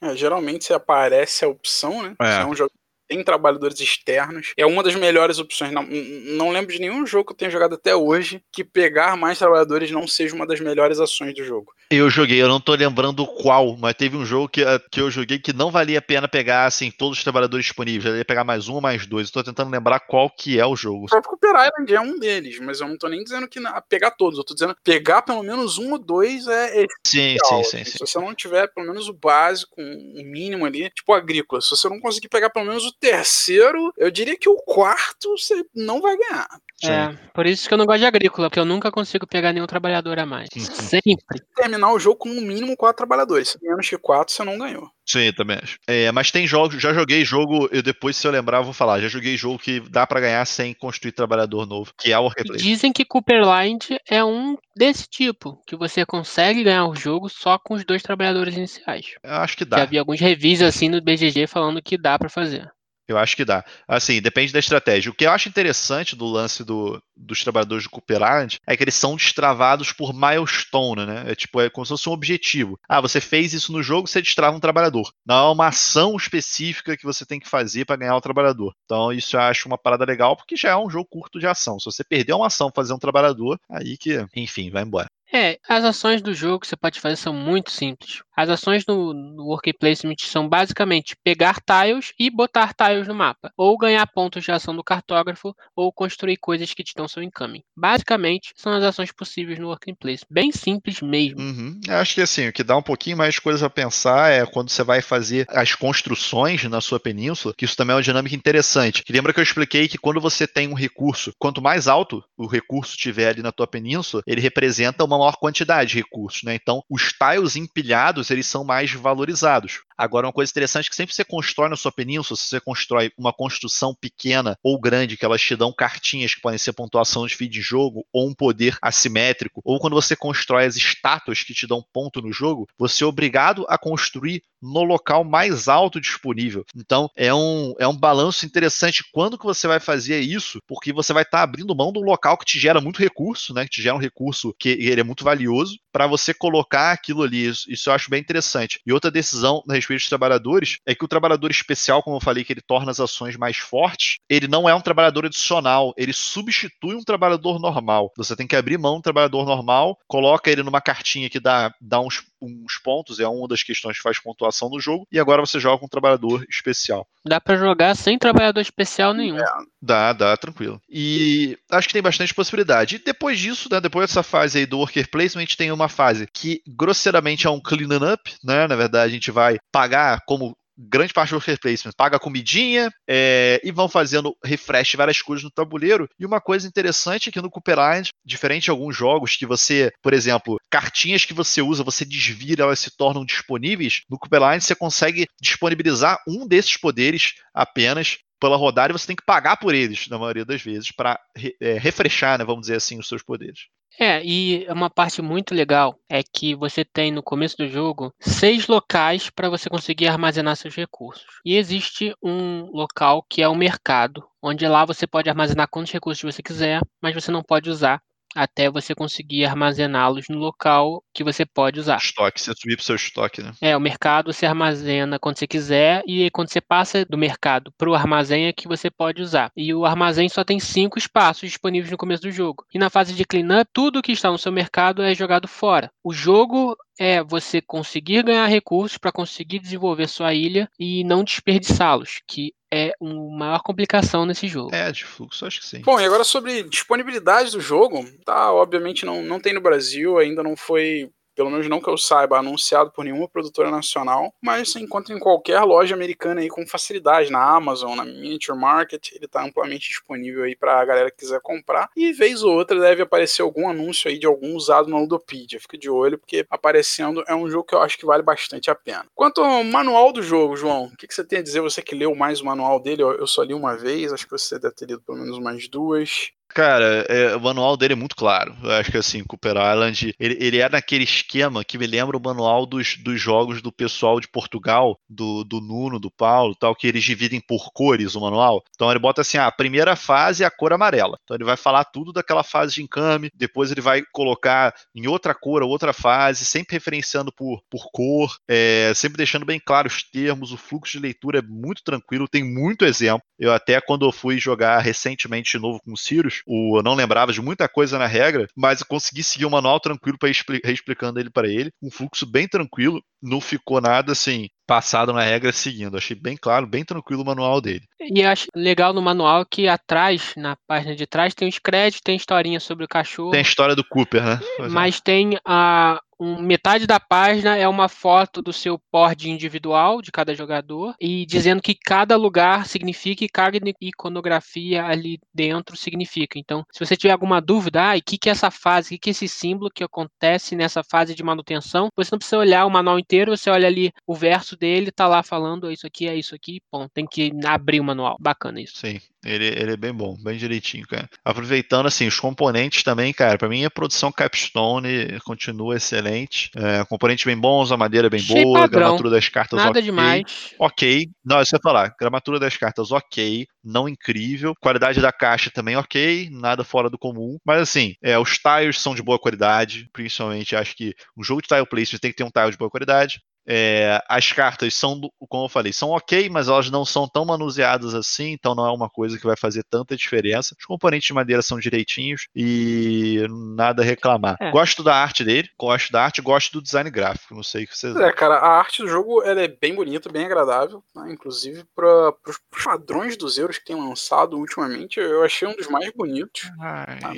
É, geralmente se aparece a opção, né? É. Se é um jogo tem trabalhadores externos. É uma das melhores opções. Não, não lembro de nenhum jogo que eu tenha jogado até hoje que pegar mais trabalhadores não seja uma das melhores ações do jogo. Eu joguei, eu não tô lembrando qual, mas teve um jogo que, eh, que eu joguei que não valia a pena pegar assim todos os trabalhadores disponíveis. Eu ia pegar mais um ou mais dois. Eu tô tentando lembrar qual que é o jogo. O próprio Cooper Island é um deles, mas eu não tô nem dizendo que pegar todos. Eu tô dizendo pegar pelo menos um ou dois é. sim, sim, sim, sim, Se você não tiver pelo menos o básico, o mínimo ali, tipo agrícola, se você não conseguir pegar pelo menos o terceiro, eu diria que o quarto você não vai ganhar. É, por isso que eu não gosto de agrícola, porque eu nunca consigo pegar nenhum trabalhador a mais. Uhum. Sempre. Terminar o jogo com no mínimo quatro trabalhadores. Menos que quatro, você não ganhou. Sim, também acho. É, mas tem jogos, já joguei jogo, eu depois, se eu lembrar, eu vou falar. Já joguei jogo que dá para ganhar sem construir trabalhador novo, que é o Replay. Dizem que Cooperline é um desse tipo, que você consegue ganhar o jogo só com os dois trabalhadores iniciais. Eu acho que dá. Já vi alguns reviews assim no BGG falando que dá para fazer. Eu acho que dá. Assim, depende da estratégia. O que eu acho interessante do lance do, dos trabalhadores de Cooper Island é que eles são destravados por milestone, né? É tipo, é como se fosse um objetivo. Ah, você fez isso no jogo, você destrava um trabalhador. Não é uma ação específica que você tem que fazer para ganhar o trabalhador. Então, isso eu acho uma parada legal, porque já é um jogo curto de ação. Se você perder uma ação fazer um trabalhador, aí que, enfim, vai embora. É, as ações do jogo que você pode fazer são muito simples. As ações no, no Work Placement são basicamente pegar tiles e botar tiles no mapa, ou ganhar pontos de ação do cartógrafo, ou construir coisas que te dão seu incoming. Basicamente, são as ações possíveis no Work Placement. Bem simples mesmo. Uhum. Eu acho que assim, o que dá um pouquinho mais de coisa a pensar é quando você vai fazer as construções na sua península, que isso também é uma dinâmica interessante. Que lembra que eu expliquei que quando você tem um recurso, quanto mais alto o recurso tiver ali na tua península, ele representa uma maior quantidade de recursos, né? Então, os tiles empilhados, eles são mais valorizados. Agora, uma coisa interessante é que sempre você constrói na sua península, se você constrói uma construção pequena ou grande, que elas te dão cartinhas que podem ser pontuação de feed de jogo, ou um poder assimétrico, ou quando você constrói as estátuas que te dão ponto no jogo, você é obrigado a construir no local mais alto disponível. Então, é um, é um balanço interessante quando que você vai fazer isso, porque você vai estar tá abrindo mão de um local que te gera muito recurso, né? Que te gera um recurso que ele é muito valioso, para você colocar aquilo ali. Isso, isso, eu acho bem interessante. E outra decisão a respeito dos trabalhadores é que o trabalhador especial, como eu falei, que ele torna as ações mais fortes, ele não é um trabalhador adicional, ele substitui um trabalhador normal. Você tem que abrir mão do trabalhador normal, coloca ele numa cartinha que dá, dá uns, uns pontos, é uma das questões que faz pontuação no jogo, e agora você joga com um trabalhador especial. Dá para jogar sem trabalhador especial nenhum. É, dá, dá, tranquilo. E acho que tem bastante possibilidade. E depois disso, né, depois dessa fase aí do worker placement, tem uma fase que grosseiramente é um clean up, né? Na verdade, a gente vai pagar como grande parte do worker placement paga comidinha é, e vão fazendo refresh várias coisas no tabuleiro. E uma coisa interessante é que no Cooper Island, diferente de alguns jogos que você, por exemplo, cartinhas que você usa, você desvira, elas se tornam disponíveis. No Cooper Island você consegue disponibilizar um desses poderes apenas pela rodada e você tem que pagar por eles, na maioria das vezes, para é, refrescar, né, vamos dizer assim, os seus poderes. É, e uma parte muito legal é que você tem no começo do jogo seis locais para você conseguir armazenar seus recursos. E existe um local que é o mercado, onde lá você pode armazenar quantos recursos você quiser, mas você não pode usar até você conseguir armazená-los no local que você pode usar. Estoque, você subir para o seu estoque, né? É, o mercado você armazena quando você quiser e quando você passa do mercado para o armazém é que você pode usar. E o armazém só tem cinco espaços disponíveis no começo do jogo. E na fase de cleanup, tudo que está no seu mercado é jogado fora. O jogo é você conseguir ganhar recursos para conseguir desenvolver sua ilha e não desperdiçá-los, que é uma maior complicação nesse jogo. É, de fluxo, acho que sim. Bom, e agora sobre disponibilidade do jogo, tá, obviamente não, não tem no Brasil, ainda não foi pelo menos não que eu saiba, anunciado por nenhuma produtora nacional, mas você encontra em qualquer loja americana aí com facilidade, na Amazon, na Miniature Market, ele está amplamente disponível aí para a galera que quiser comprar, e vez ou outra deve aparecer algum anúncio aí de algum usado na Ludopedia, fica de olho, porque aparecendo é um jogo que eu acho que vale bastante a pena. Quanto ao manual do jogo, João, o que, que você tem a dizer, você que leu mais o manual dele, eu só li uma vez, acho que você deve ter lido pelo menos umas duas. Cara, é, o manual dele é muito claro. Eu acho que assim, Cooper Island, ele, ele é naquele esquema que me lembra o manual dos, dos jogos do pessoal de Portugal, do, do Nuno, do Paulo, tal, que eles dividem por cores o manual. Então ele bota assim, ah, a primeira fase é a cor amarela. Então ele vai falar tudo daquela fase de encame, depois ele vai colocar em outra cor, outra fase, sempre referenciando por, por cor, é, sempre deixando bem claro os termos, o fluxo de leitura é muito tranquilo, tem muito exemplo. Eu até quando eu fui jogar recentemente de novo com o Sirius, o, eu não lembrava de muita coisa na regra, mas eu consegui seguir o manual tranquilo para ir reexplicando ele para ele. Um fluxo bem tranquilo, não ficou nada assim passado na regra seguindo. Achei bem claro, bem tranquilo o manual dele. E acho legal no manual que atrás, na página de trás, tem os créditos, tem historinha sobre o cachorro. Tem a história do Cooper, né? Mas tem a, um, metade da página é uma foto do seu board individual de cada jogador e dizendo que cada lugar significa e cada iconografia ali dentro significa. Então, se você tiver alguma dúvida, ah, o que, que é essa fase, o que, que é esse símbolo que acontece nessa fase de manutenção, você não precisa olhar o manual inteiro, você olha ali o verso dele, tá lá falando, isso aqui é isso aqui, bom, tem que abrir o manual. Bacana isso. Sim, ele, ele é bem bom, bem direitinho, cara. Aproveitando, assim, os componentes também, cara, para mim a produção Capstone continua excelente. É, componentes bem bons, a madeira bem Achei boa, padrão. gramatura das cartas Nada ok. demais. Ok. Não, isso ia falar. Gramatura das cartas ok, não incrível. Qualidade da caixa também ok, nada fora do comum. Mas assim, é, os tiles são de boa qualidade, principalmente acho que um jogo de tile placement tem que ter um tile de boa qualidade. É, as cartas são, como eu falei, são ok, mas elas não são tão manuseadas assim, então não é uma coisa que vai fazer tanta diferença. Os componentes de madeira são direitinhos e nada a reclamar. É. Gosto da arte dele, gosto da arte, gosto do design gráfico. Não sei o que vocês. É, cara, a arte do jogo ela é bem bonita, bem agradável, né? inclusive para os padrões dos euros que tem lançado ultimamente, eu achei um dos mais bonitos. Ai, Tá?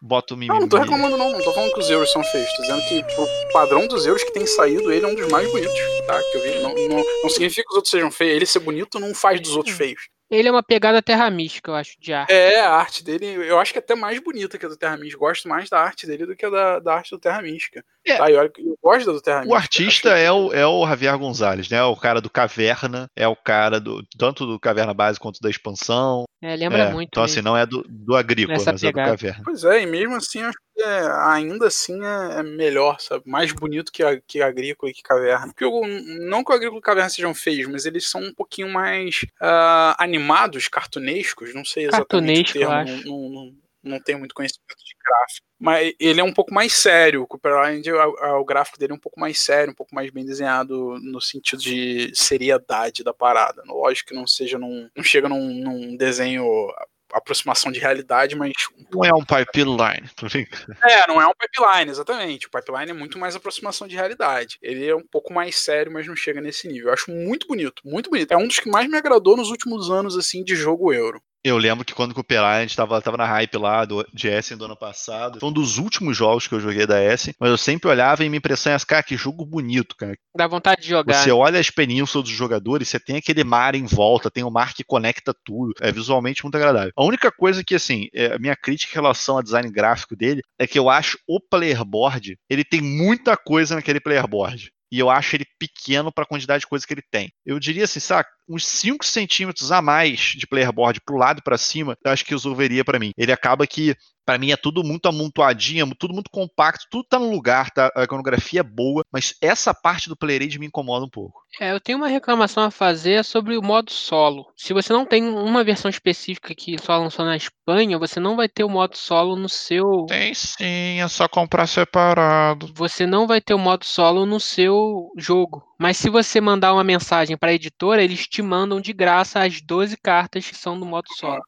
Bota o mimimi. não, não tô reclamando não, não tô falando que os euros são feios, tô dizendo que o padrão dos euros que tem saído, ele é um dos mais bonitos, tá? Que eu vi. Não, não, não significa que os outros sejam feios, ele ser bonito não faz dos outros feios. Ele é uma pegada terra mística, eu acho, de arte. É, a arte dele, eu acho que é até mais bonita que a do Terra Mística. Gosto mais da arte dele do que a da, da arte do Terra Mística. É. Tá, e que eu gosto da do Terra Mística. O artista é o, é o Javier Gonzalez, né? É o cara do Caverna, é o cara do tanto do Caverna Base quanto da expansão. É, lembra É, muito. Então, assim, mesmo. não é do, do agrícola, Nessa mas é do pegada. Caverna. Pois é, e mesmo assim, eu acho que é, ainda assim é, é melhor, sabe? Mais bonito que, a, que agrícola e que caverna. Porque eu, não que o agrícola e caverna sejam feios, mas eles são um pouquinho mais ah, animados, cartunescos, não sei exatamente Cartunesco, o termo, acho. não, não, não tenho muito conhecimento de gráfico. Mas ele é um pouco mais sério, o Cooper Island, o, o gráfico dele é um pouco mais sério, um pouco mais bem desenhado no sentido de seriedade da parada. Lógico que não seja num, não chega num, num desenho aproximação de realidade, mas Não é um pipeline. brincando. é, não é um pipeline, exatamente. O pipeline é muito mais aproximação de realidade. Ele é um pouco mais sério, mas não chega nesse nível. Eu acho muito bonito, muito bonito. É um dos que mais me agradou nos últimos anos, assim, de jogo euro. Eu lembro que quando o Cooper Island tava, tava na hype lá do, de Essen do ano passado, foi um dos últimos jogos que eu joguei da Essen, mas eu sempre olhava e me impressão é, cara, que jogo bonito, cara. Dá vontade de jogar. Você olha as penínsulas dos jogadores, você tem aquele mar em volta, tem o mar que conecta tudo. É visualmente muito agradável. A única coisa que, assim, é, a minha crítica em relação ao design gráfico dele é que eu acho o playerboard, ele tem muita coisa naquele playerboard. E eu acho ele pequeno para a quantidade de coisa que ele tem. Eu diria assim, saca? Uns 5 centímetros a mais de playerboard pro lado e pra cima, eu acho que resolveria para mim. Ele acaba que Para mim é tudo muito amontoadinho, tudo muito compacto, tudo tá no lugar, tá? A iconografia é boa, mas essa parte do Playrade me incomoda um pouco. É, eu tenho uma reclamação a fazer sobre o modo solo. Se você não tem uma versão específica que só lançou na Espanha, você não vai ter o modo solo no seu. Tem sim, é só comprar separado. Você não vai ter o modo solo no seu jogo. Mas se você mandar uma mensagem para a editora, eles te mandam de graça as 12 cartas que são do modo solo.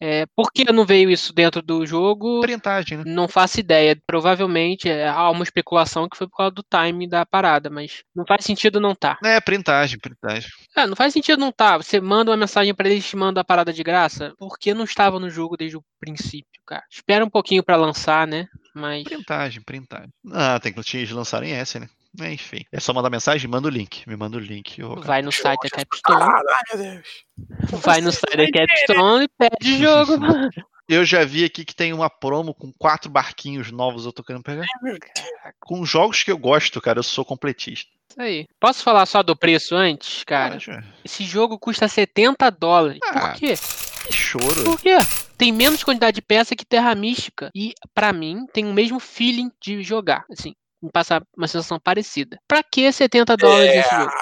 É, por que não veio isso dentro do jogo? Printagem, né? Não faço ideia. Provavelmente é, há uma especulação que foi por causa do time da parada, mas não faz sentido não tá. É, printagem, printagem. É, não faz sentido não tá. Você manda uma mensagem para eles te manda a parada de graça. Por que não estava no jogo desde o princípio, cara? Espera um pouquinho para lançar, né? Mas. Printagem, printagem. Ah, tem que eles lançarem essa, né? Enfim. É só mandar mensagem, manda o link. Me manda o link. Vai no site da Capstone. Ai, meu Deus. Vai no site da Capstone e pede jogo. Eu já vi aqui que tem uma promo com quatro barquinhos novos, eu tô querendo pegar. Com jogos que eu gosto, cara, eu sou completista. Isso aí. Posso falar só do preço antes, cara? Esse jogo custa 70 dólares. Ah, Por quê? Que choro. Por quê? Tem menos quantidade de peça que Terra Mística. E, para mim, tem o mesmo feeling de jogar. Assim, me passa uma sensação parecida. Pra que 70 dólares É, nesse jogo?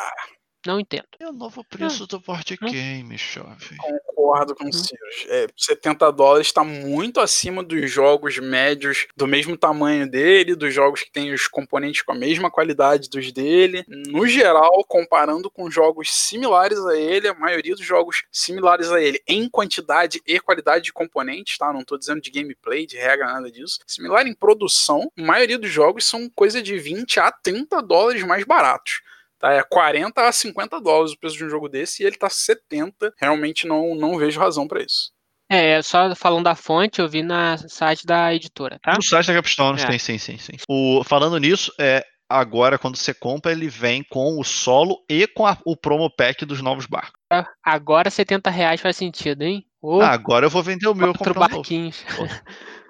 Não entendo. É o novo preço do board game, chove. Concordo com o Sirius. É, 70 dólares está muito acima dos jogos médios do mesmo tamanho dele, dos jogos que têm os componentes com a mesma qualidade dos dele. No geral, comparando com jogos similares a ele, a maioria dos jogos similares a ele em quantidade e qualidade de componentes, tá? Não estou dizendo de gameplay, de regra, nada disso. Similar em produção, a maioria dos jogos são coisa de 20 a 30 dólares mais baratos. Tá, é 40 a 50 dólares o preço de um jogo desse e ele tá 70. Realmente não, não vejo razão para isso. É, só falando da fonte, eu vi na site da editora, tá? No site da Capstone É. tem, sim, sim, sim. O, falando nisso, é, agora quando você compra, ele vem com o solo e com a- o promo pack dos novos barcos. Agora 70 reais faz sentido, hein? Ô, Ah, agora eu vou vender o meu e quatro comprar um novo.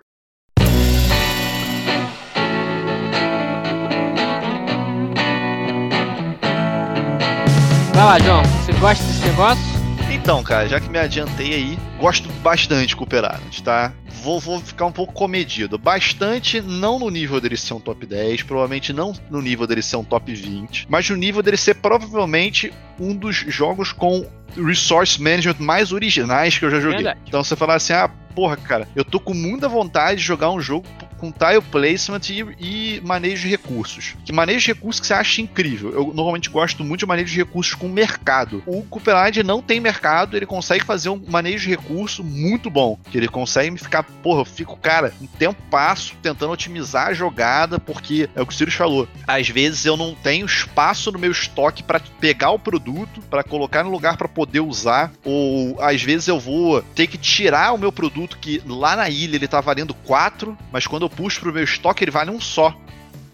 Vai lá, João. Você gosta desse negócio? Então, cara, já que me adiantei aí, gosto bastante de Cooperarant, tá? Vou, vou ficar um pouco comedido. Bastante, não no nível dele ser um top 10, provavelmente não no nível dele ser um top 20, mas no nível dele ser provavelmente um dos jogos com resource management mais originais que eu já joguei. Verdade. Então você falar assim, ah, porra, cara, eu tô com muita vontade de jogar um jogo com tile placement e, e manejo de recursos. Que manejo de recursos que você acha incrível. Eu normalmente gosto muito de manejo de recursos com mercado. O Cooperide não tem mercado, ele consegue fazer um manejo de recurso muito bom. Que ele consegue me ficar, porra, eu fico, cara, um tempo passo tentando otimizar a jogada, porque é o que o Sirius falou. Às vezes eu não tenho espaço no meu estoque para pegar o produto, para colocar no lugar para poder usar, ou às vezes eu vou ter que tirar o meu produto que lá na ilha ele tá valendo 4, mas quando eu puxo pro meu estoque ele vale um só.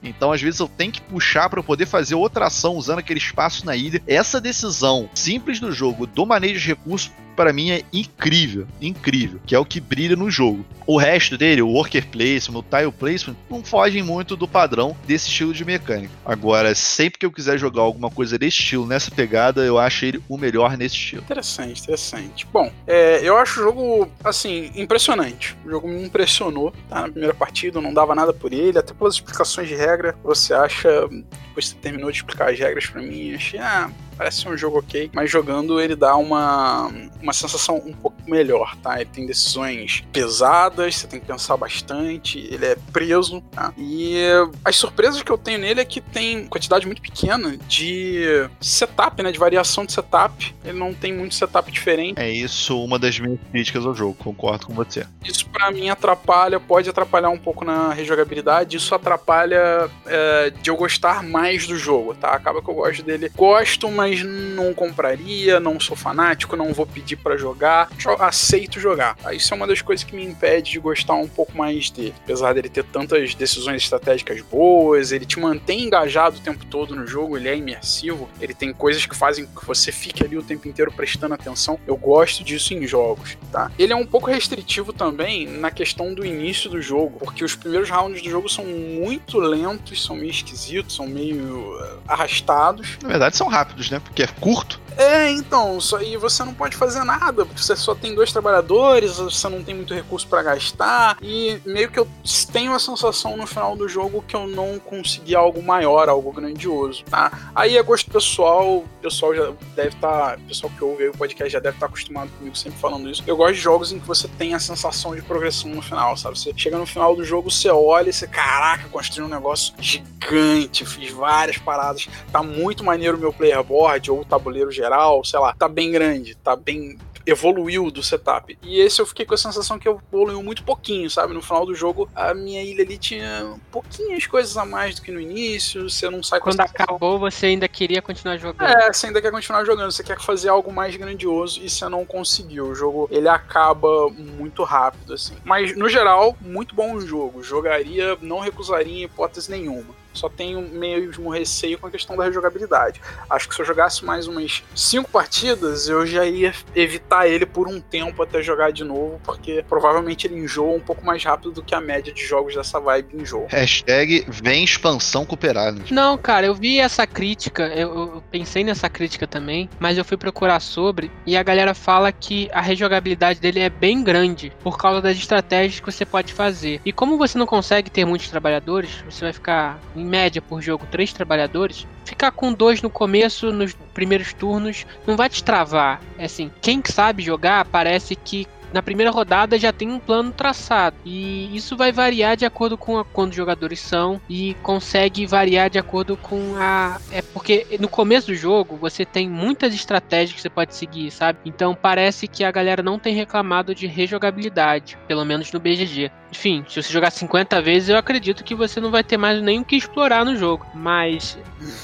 Então, às vezes, eu tenho que puxar para poder fazer outra ação usando aquele espaço na ilha. Essa decisão simples do jogo, do manejo de recursos, para mim é incrível, incrível, que é o que brilha no jogo. O resto dele, o worker placement, o tile placement, não fogem muito do padrão desse estilo de mecânica. Agora, sempre que eu quiser jogar alguma coisa desse estilo, nessa pegada, eu acho ele o melhor nesse estilo. Interessante, interessante. Bom, é, eu acho o jogo, assim, impressionante. O jogo me impressionou, tá? Na primeira partida, não dava nada por ele, até pelas explicações de regra. Você acha, depois você terminou de explicar as regras pra mim, achei, ah, parece ser um jogo ok. Mas jogando, ele dá uma, uma sensação um pouco melhor, tá? Ele tem decisões pesadas, você tem que pensar bastante, ele é preso, tá? E as surpresas que eu tenho nele é que tem quantidade muito pequena de setup, né? De variação de setup. Ele não tem muito setup diferente. É isso uma das minhas críticas ao jogo, concordo com você. Isso pra mim atrapalha, pode atrapalhar um pouco na rejogabilidade. Isso atrapalha é, de eu gostar mais do jogo, tá? Acaba que eu gosto dele. Gosto, mas não compraria, não sou fanático, não vou pedir pra jogar. Jo- aceito jogar. tá? Isso é uma das coisas que me impede de gostar um pouco mais dele. Apesar dele ter tantas decisões estratégicas boas, ele te mantém engajado o tempo todo no jogo, ele é imersivo, ele tem coisas que fazem que você fique ali o tempo inteiro prestando atenção. Eu gosto disso em jogos, tá? Ele é um pouco restritivo também na questão do início do jogo, porque os primeiros rounds do jogo são muito lentos, são meio esquisitos, são meio eh, arrastados. Na verdade, são rápidos, né? Porque é curto. É, então, só, e você não pode fazer nada, porque você só tem dois trabalhadores, você não tem muito recurso para gastar, e meio que eu tenho a sensação no final do jogo que eu não consegui algo maior, algo grandioso, tá? Aí é gosto pessoal, o pessoal já deve estar, tá, o pessoal que ouve o podcast já deve estar tá acostumado comigo sempre falando isso. Eu gosto de jogos em que você tem a sensação de progressão no final, sabe? Você chega no final do jogo, você olha e você, caraca, construí um negócio gigante, fiz várias paradas, tá muito maneiro o meu player board ou o tabuleiro geral, sei lá, tá bem grande, tá bem evoluiu do setup. E esse eu fiquei com a sensação que evoluiu muito pouquinho, sabe? No final do jogo, a minha ilha ali tinha pouquinhas coisas a mais do que no início. Você não sai Quando acabou, você ainda queria continuar jogando. É, você ainda quer continuar jogando. Você quer fazer algo mais grandioso e você não conseguiu. O jogo ele acaba muito rápido, assim. Mas no geral, muito bom o jogo. Jogaria, não recusaria em hipótese nenhuma só tenho mesmo receio com a questão da rejogabilidade. Acho que se eu jogasse mais umas cinco partidas, eu já ia evitar ele por um tempo até jogar de novo, porque provavelmente ele enjoa um pouco mais rápido do que a média de jogos dessa vibe enjoa. Hashtag vem expansão cooperada. Não, cara, eu vi essa crítica, eu, eu, pensei nessa crítica também, mas eu fui procurar sobre, e a galera fala que a rejogabilidade dele é bem grande, por causa das estratégias que você pode fazer. E como você não consegue ter muitos trabalhadores, você vai ficar em média por jogo, três trabalhadores, ficar com dois no começo, nos primeiros turnos, não vai te travar. É assim, quem sabe jogar parece que na primeira rodada já tem um plano traçado. E isso vai variar de acordo com a, quando os jogadores são e consegue variar de acordo com a. É porque no começo do jogo você tem muitas estratégias que você pode seguir, sabe? Então parece que a galera não tem reclamado de rejogabilidade, pelo menos no BGG. Enfim, se você jogar 50 vezes, eu acredito que você não vai ter mais nem o que explorar no jogo. Mas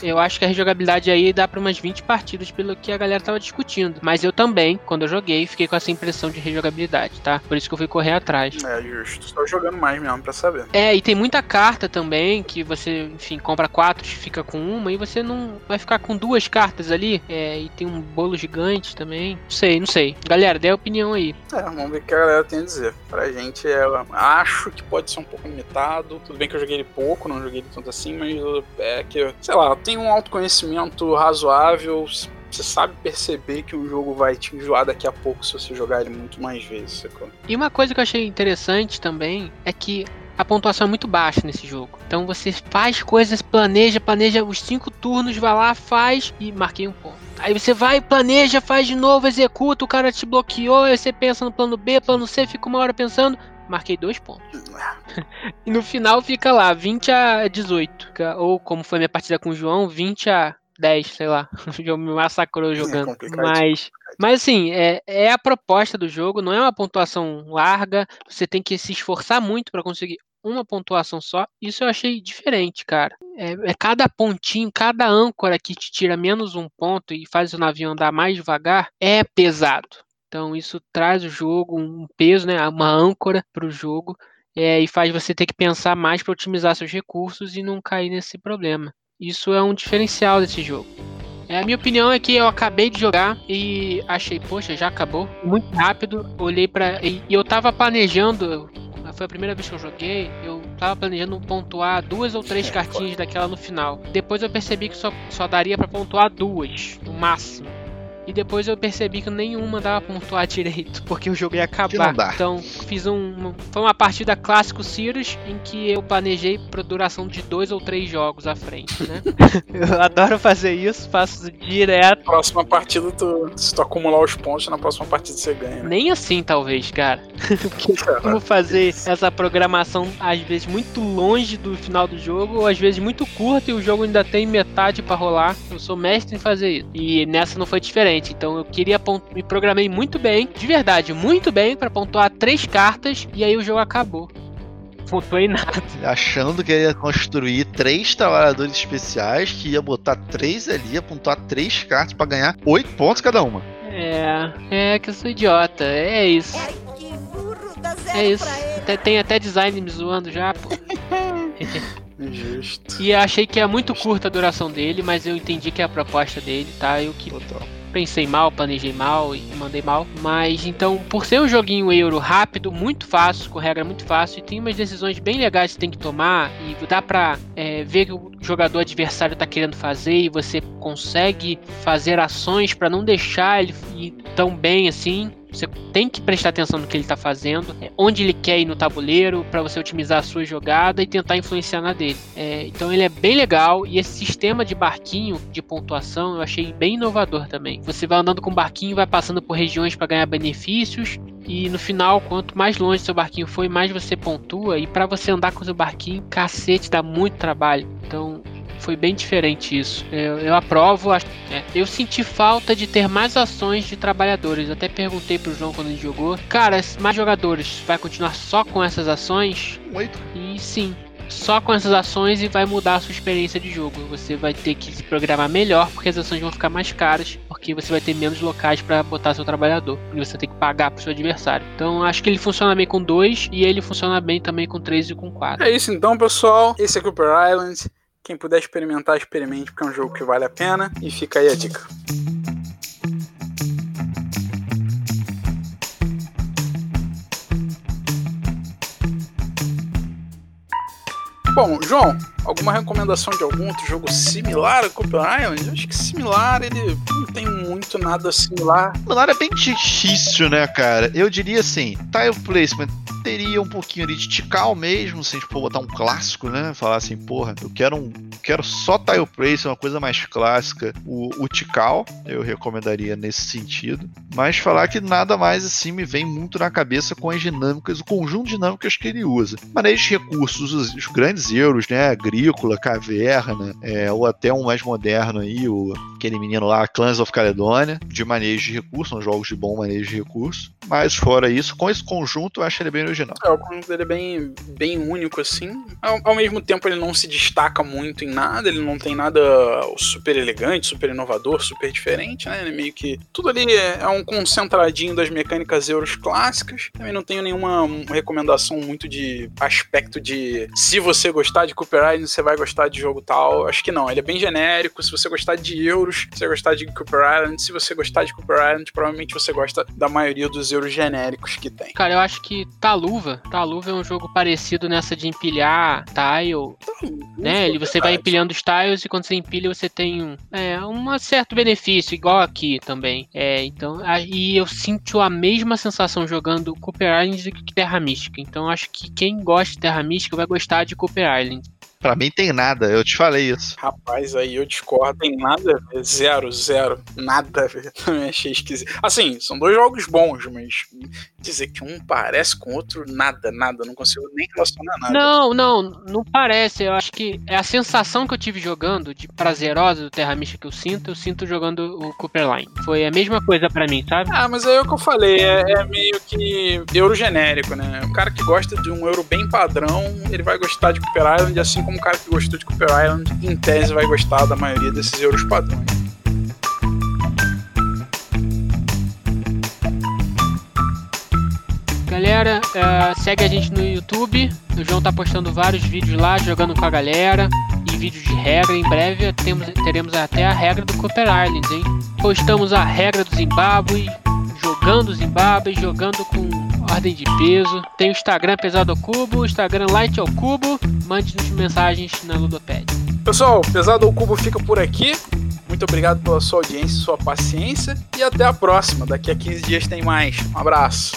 eu acho que a rejogabilidade aí dá para umas 20 partidas pelo que a galera tava discutindo. Mas eu também, quando eu joguei, fiquei com essa impressão de rejogabilidade, tá? Por isso que eu fui correr atrás. É, justo. Só jogando mais mesmo pra saber. É, e tem muita carta também que você, enfim, compra quatro, fica com uma e você não vai ficar com duas cartas ali. É, e tem um bolo gigante também. Não sei, não sei. Galera, dê a opinião aí. É, vamos ver o que a galera tem a dizer. Pra gente é acho que pode ser um pouco limitado. Tudo bem que eu joguei ele pouco, não joguei ele tanto assim, mas é que, sei lá, tem um autoconhecimento razoável. Você sabe perceber que o jogo vai te enjoar daqui a pouco se você jogar ele muito mais vezes. Sacou? E uma coisa que eu achei interessante também é que a pontuação é muito baixa nesse jogo. Então você faz coisas, planeja, planeja os cinco turnos, vai lá, faz e marquei um ponto. Aí você vai, planeja, faz de novo, executa, o cara te bloqueou, aí você pensa no plano B, plano C, fica uma hora pensando, marquei dois pontos. e no final fica lá, 20 a 18. Ou como foi minha partida com o João, 20 a 10, sei lá. O João me massacrou jogando. É mas, mas assim, é, é a proposta do jogo, não é uma pontuação larga. Você tem que se esforçar muito para conseguir uma pontuação só. Isso eu achei diferente, cara. É, é, cada pontinho, cada âncora que te tira menos um ponto e faz o navio andar mais devagar é pesado. Então isso traz o jogo um peso, né, uma âncora para o jogo é, e faz você ter que pensar mais para otimizar seus recursos e não cair nesse problema. Isso é um diferencial desse jogo. É, a minha opinião é que eu acabei de jogar e achei, poxa, já acabou muito rápido. Olhei para e, e eu tava planejando foi a primeira vez que eu joguei, eu tava planejando pontuar duas ou três cartinhas daquela no final. Depois eu percebi que só, só daria para pontuar duas, no máximo. E depois eu percebi que nenhuma dava pra pontuar direito, porque o jogo ia acabar. Então fiz um. Foi uma partida clássico Cirrus em que eu planejei pra duração de dois ou três jogos à frente, né? eu adoro fazer isso, faço direto. Próxima partida, tu, se tu acumular os pontos, na próxima partida você ganha. Né? Nem assim, talvez, cara. porque como fazer essa programação, às vezes, muito longe do final do jogo, ou às vezes muito curta e o jogo ainda tem metade para rolar. Eu sou mestre em fazer isso. E nessa não foi diferente diferente. Então eu queria me programei muito bem, de verdade, muito bem para pontuar três cartas e aí o jogo acabou. Pontuei nada. Achando que ia construir três trabalhadores especiais, que ia botar três ali, ia pontuar três cartas para ganhar oito pontos cada uma. É, é que eu sou idiota, é isso. É isso. Tem até design me zoando já, pô. Justo. E achei que é muito curta a duração dele, mas eu entendi que é a proposta dele, tá? Eu que. Total. Pensei mal, planejei mal e mandei mal. Mas então, por ser um joguinho euro rápido, muito fácil, com regra muito fácil, e tem umas decisões bem legais que tem que tomar, e dá pra é, ver que o jogador adversário tá querendo fazer, e você consegue fazer ações para não deixar ele ir tão bem assim. Você tem que prestar atenção no que ele está fazendo, é, onde ele quer ir no tabuleiro, para você otimizar a sua jogada e tentar influenciar na dele. É, então ele é bem legal e esse sistema de barquinho de pontuação eu achei bem inovador também. Você vai andando com o barquinho, vai passando por regiões para ganhar benefícios e no final, quanto mais longe seu barquinho foi, mais você pontua. E para você andar com seu barquinho, cacete, dá muito trabalho. Então foi bem diferente isso. Eu, eu aprovo. É, eu senti falta de ter mais ações de trabalhadores. Até perguntei pro João quando ele jogou. Cara, mais jogadores, vai continuar só com essas ações? Oito. E sim, só com essas ações e vai mudar a sua experiência de jogo. Você vai ter que se programar melhor porque as ações vão ficar mais caras, porque você vai ter menos locais para botar seu trabalhador e você tem que pagar pro seu adversário. Então acho que ele funciona bem com dois e ele funciona bem também com três e com quatro. É isso então, pessoal. Esse é Cooper Island. Quem puder experimentar, experimente, porque é um jogo que vale a pena. E fica aí a dica. Bom, João, alguma recomendação de algum outro jogo similar a Cooper Island? Acho que similar, ele não tem muito nada similar. Similar é bem difícil, né, cara? Eu diria assim, tile placement teria um pouquinho ali de tical mesmo, se a gente for botar um clássico, né? Falar assim, porra, eu quero um. Quero só tile place, uma coisa mais clássica. O, o tical, eu recomendaria nesse sentido. Mas falar que nada mais assim me vem muito na cabeça com as dinâmicas, o conjunto de dinâmicas que ele usa. Manejo de recursos, os, os grandes euros, né? Agrícola, caverna, é, ou até um mais moderno aí, o, aquele menino lá, Clans of Caledonia, de manejo de recursos, são jogos de bom manejo de recursos. Mas fora isso, com esse conjunto, eu acho ele bem original. É, o conjunto dele é bem, bem único, assim. Ao, ao, mesmo tempo, ele não se destaca muito em nada, ele não tem nada super elegante, super inovador, super diferente, né? Ele meio que. Tudo ali é, é um concentradinho das mecânicas euros clássicas. Também não tenho nenhuma recomendação muito de aspecto de se você gostar de Cooper Island, você vai gostar de jogo tal. Acho que não. Ele é bem genérico. Se você gostar de euros, você vai gostar de Cooper Island. Se você gostar de Cooper Island, provavelmente você gosta da maioria dos euros genéricos que tem. Cara, eu acho que Taluva, Taluva é um jogo parecido nessa de empilhar tile, né? Ele você vai empilhando os tiles e quando você empilha você tem um, é, um certo benefício, igual aqui também. É, então, aí eu sinto a mesma sensação jogando Cooper Island do que Terra Mística. Então, acho que quem gosta de Terra Mística vai gostar de Cooper Island. Pra mim tem nada, eu te falei isso. Rapaz, aí eu discordo, tem nada a ver. Zero, zero. Nada a ver. Também achei esquisito. Assim, são dois jogos bons, mas dizer que um parece com o outro, nada, nada. Não consigo nem relacionar nada. Não, não, não parece. Eu acho que é a sensação que eu tive jogando, de prazerosa do Terra Mística que eu sinto, eu sinto jogando o Cooper Line. Foi a mesma coisa para mim, sabe? Ah, mas é o que eu falei, é, é meio que euro genérico, né? O cara que gosta de um euro bem padrão, ele vai gostar de Cooper Island, assim como o cara que gostou de Cooper Island, em tese, vai gostar da maioria desses euros padrões. Galera, uh, segue a gente no YouTube. O João tá postando vários vídeos lá, jogando com a galera. E vídeos de regra. Em breve temos, teremos até a regra do Cooper Island, hein? Postamos a regra do Zimbábue, jogando Zimbábue, jogando com ordem de peso. Tem o Instagram Pesado ao Cubo, o Instagram Light ao Cubo. Mande-nos mensagens na Ludopad. Pessoal, Pesado ao Cubo fica por aqui. Muito obrigado pela sua audiência, sua paciência e até a próxima. Daqui a 15 dias tem mais. Um abraço.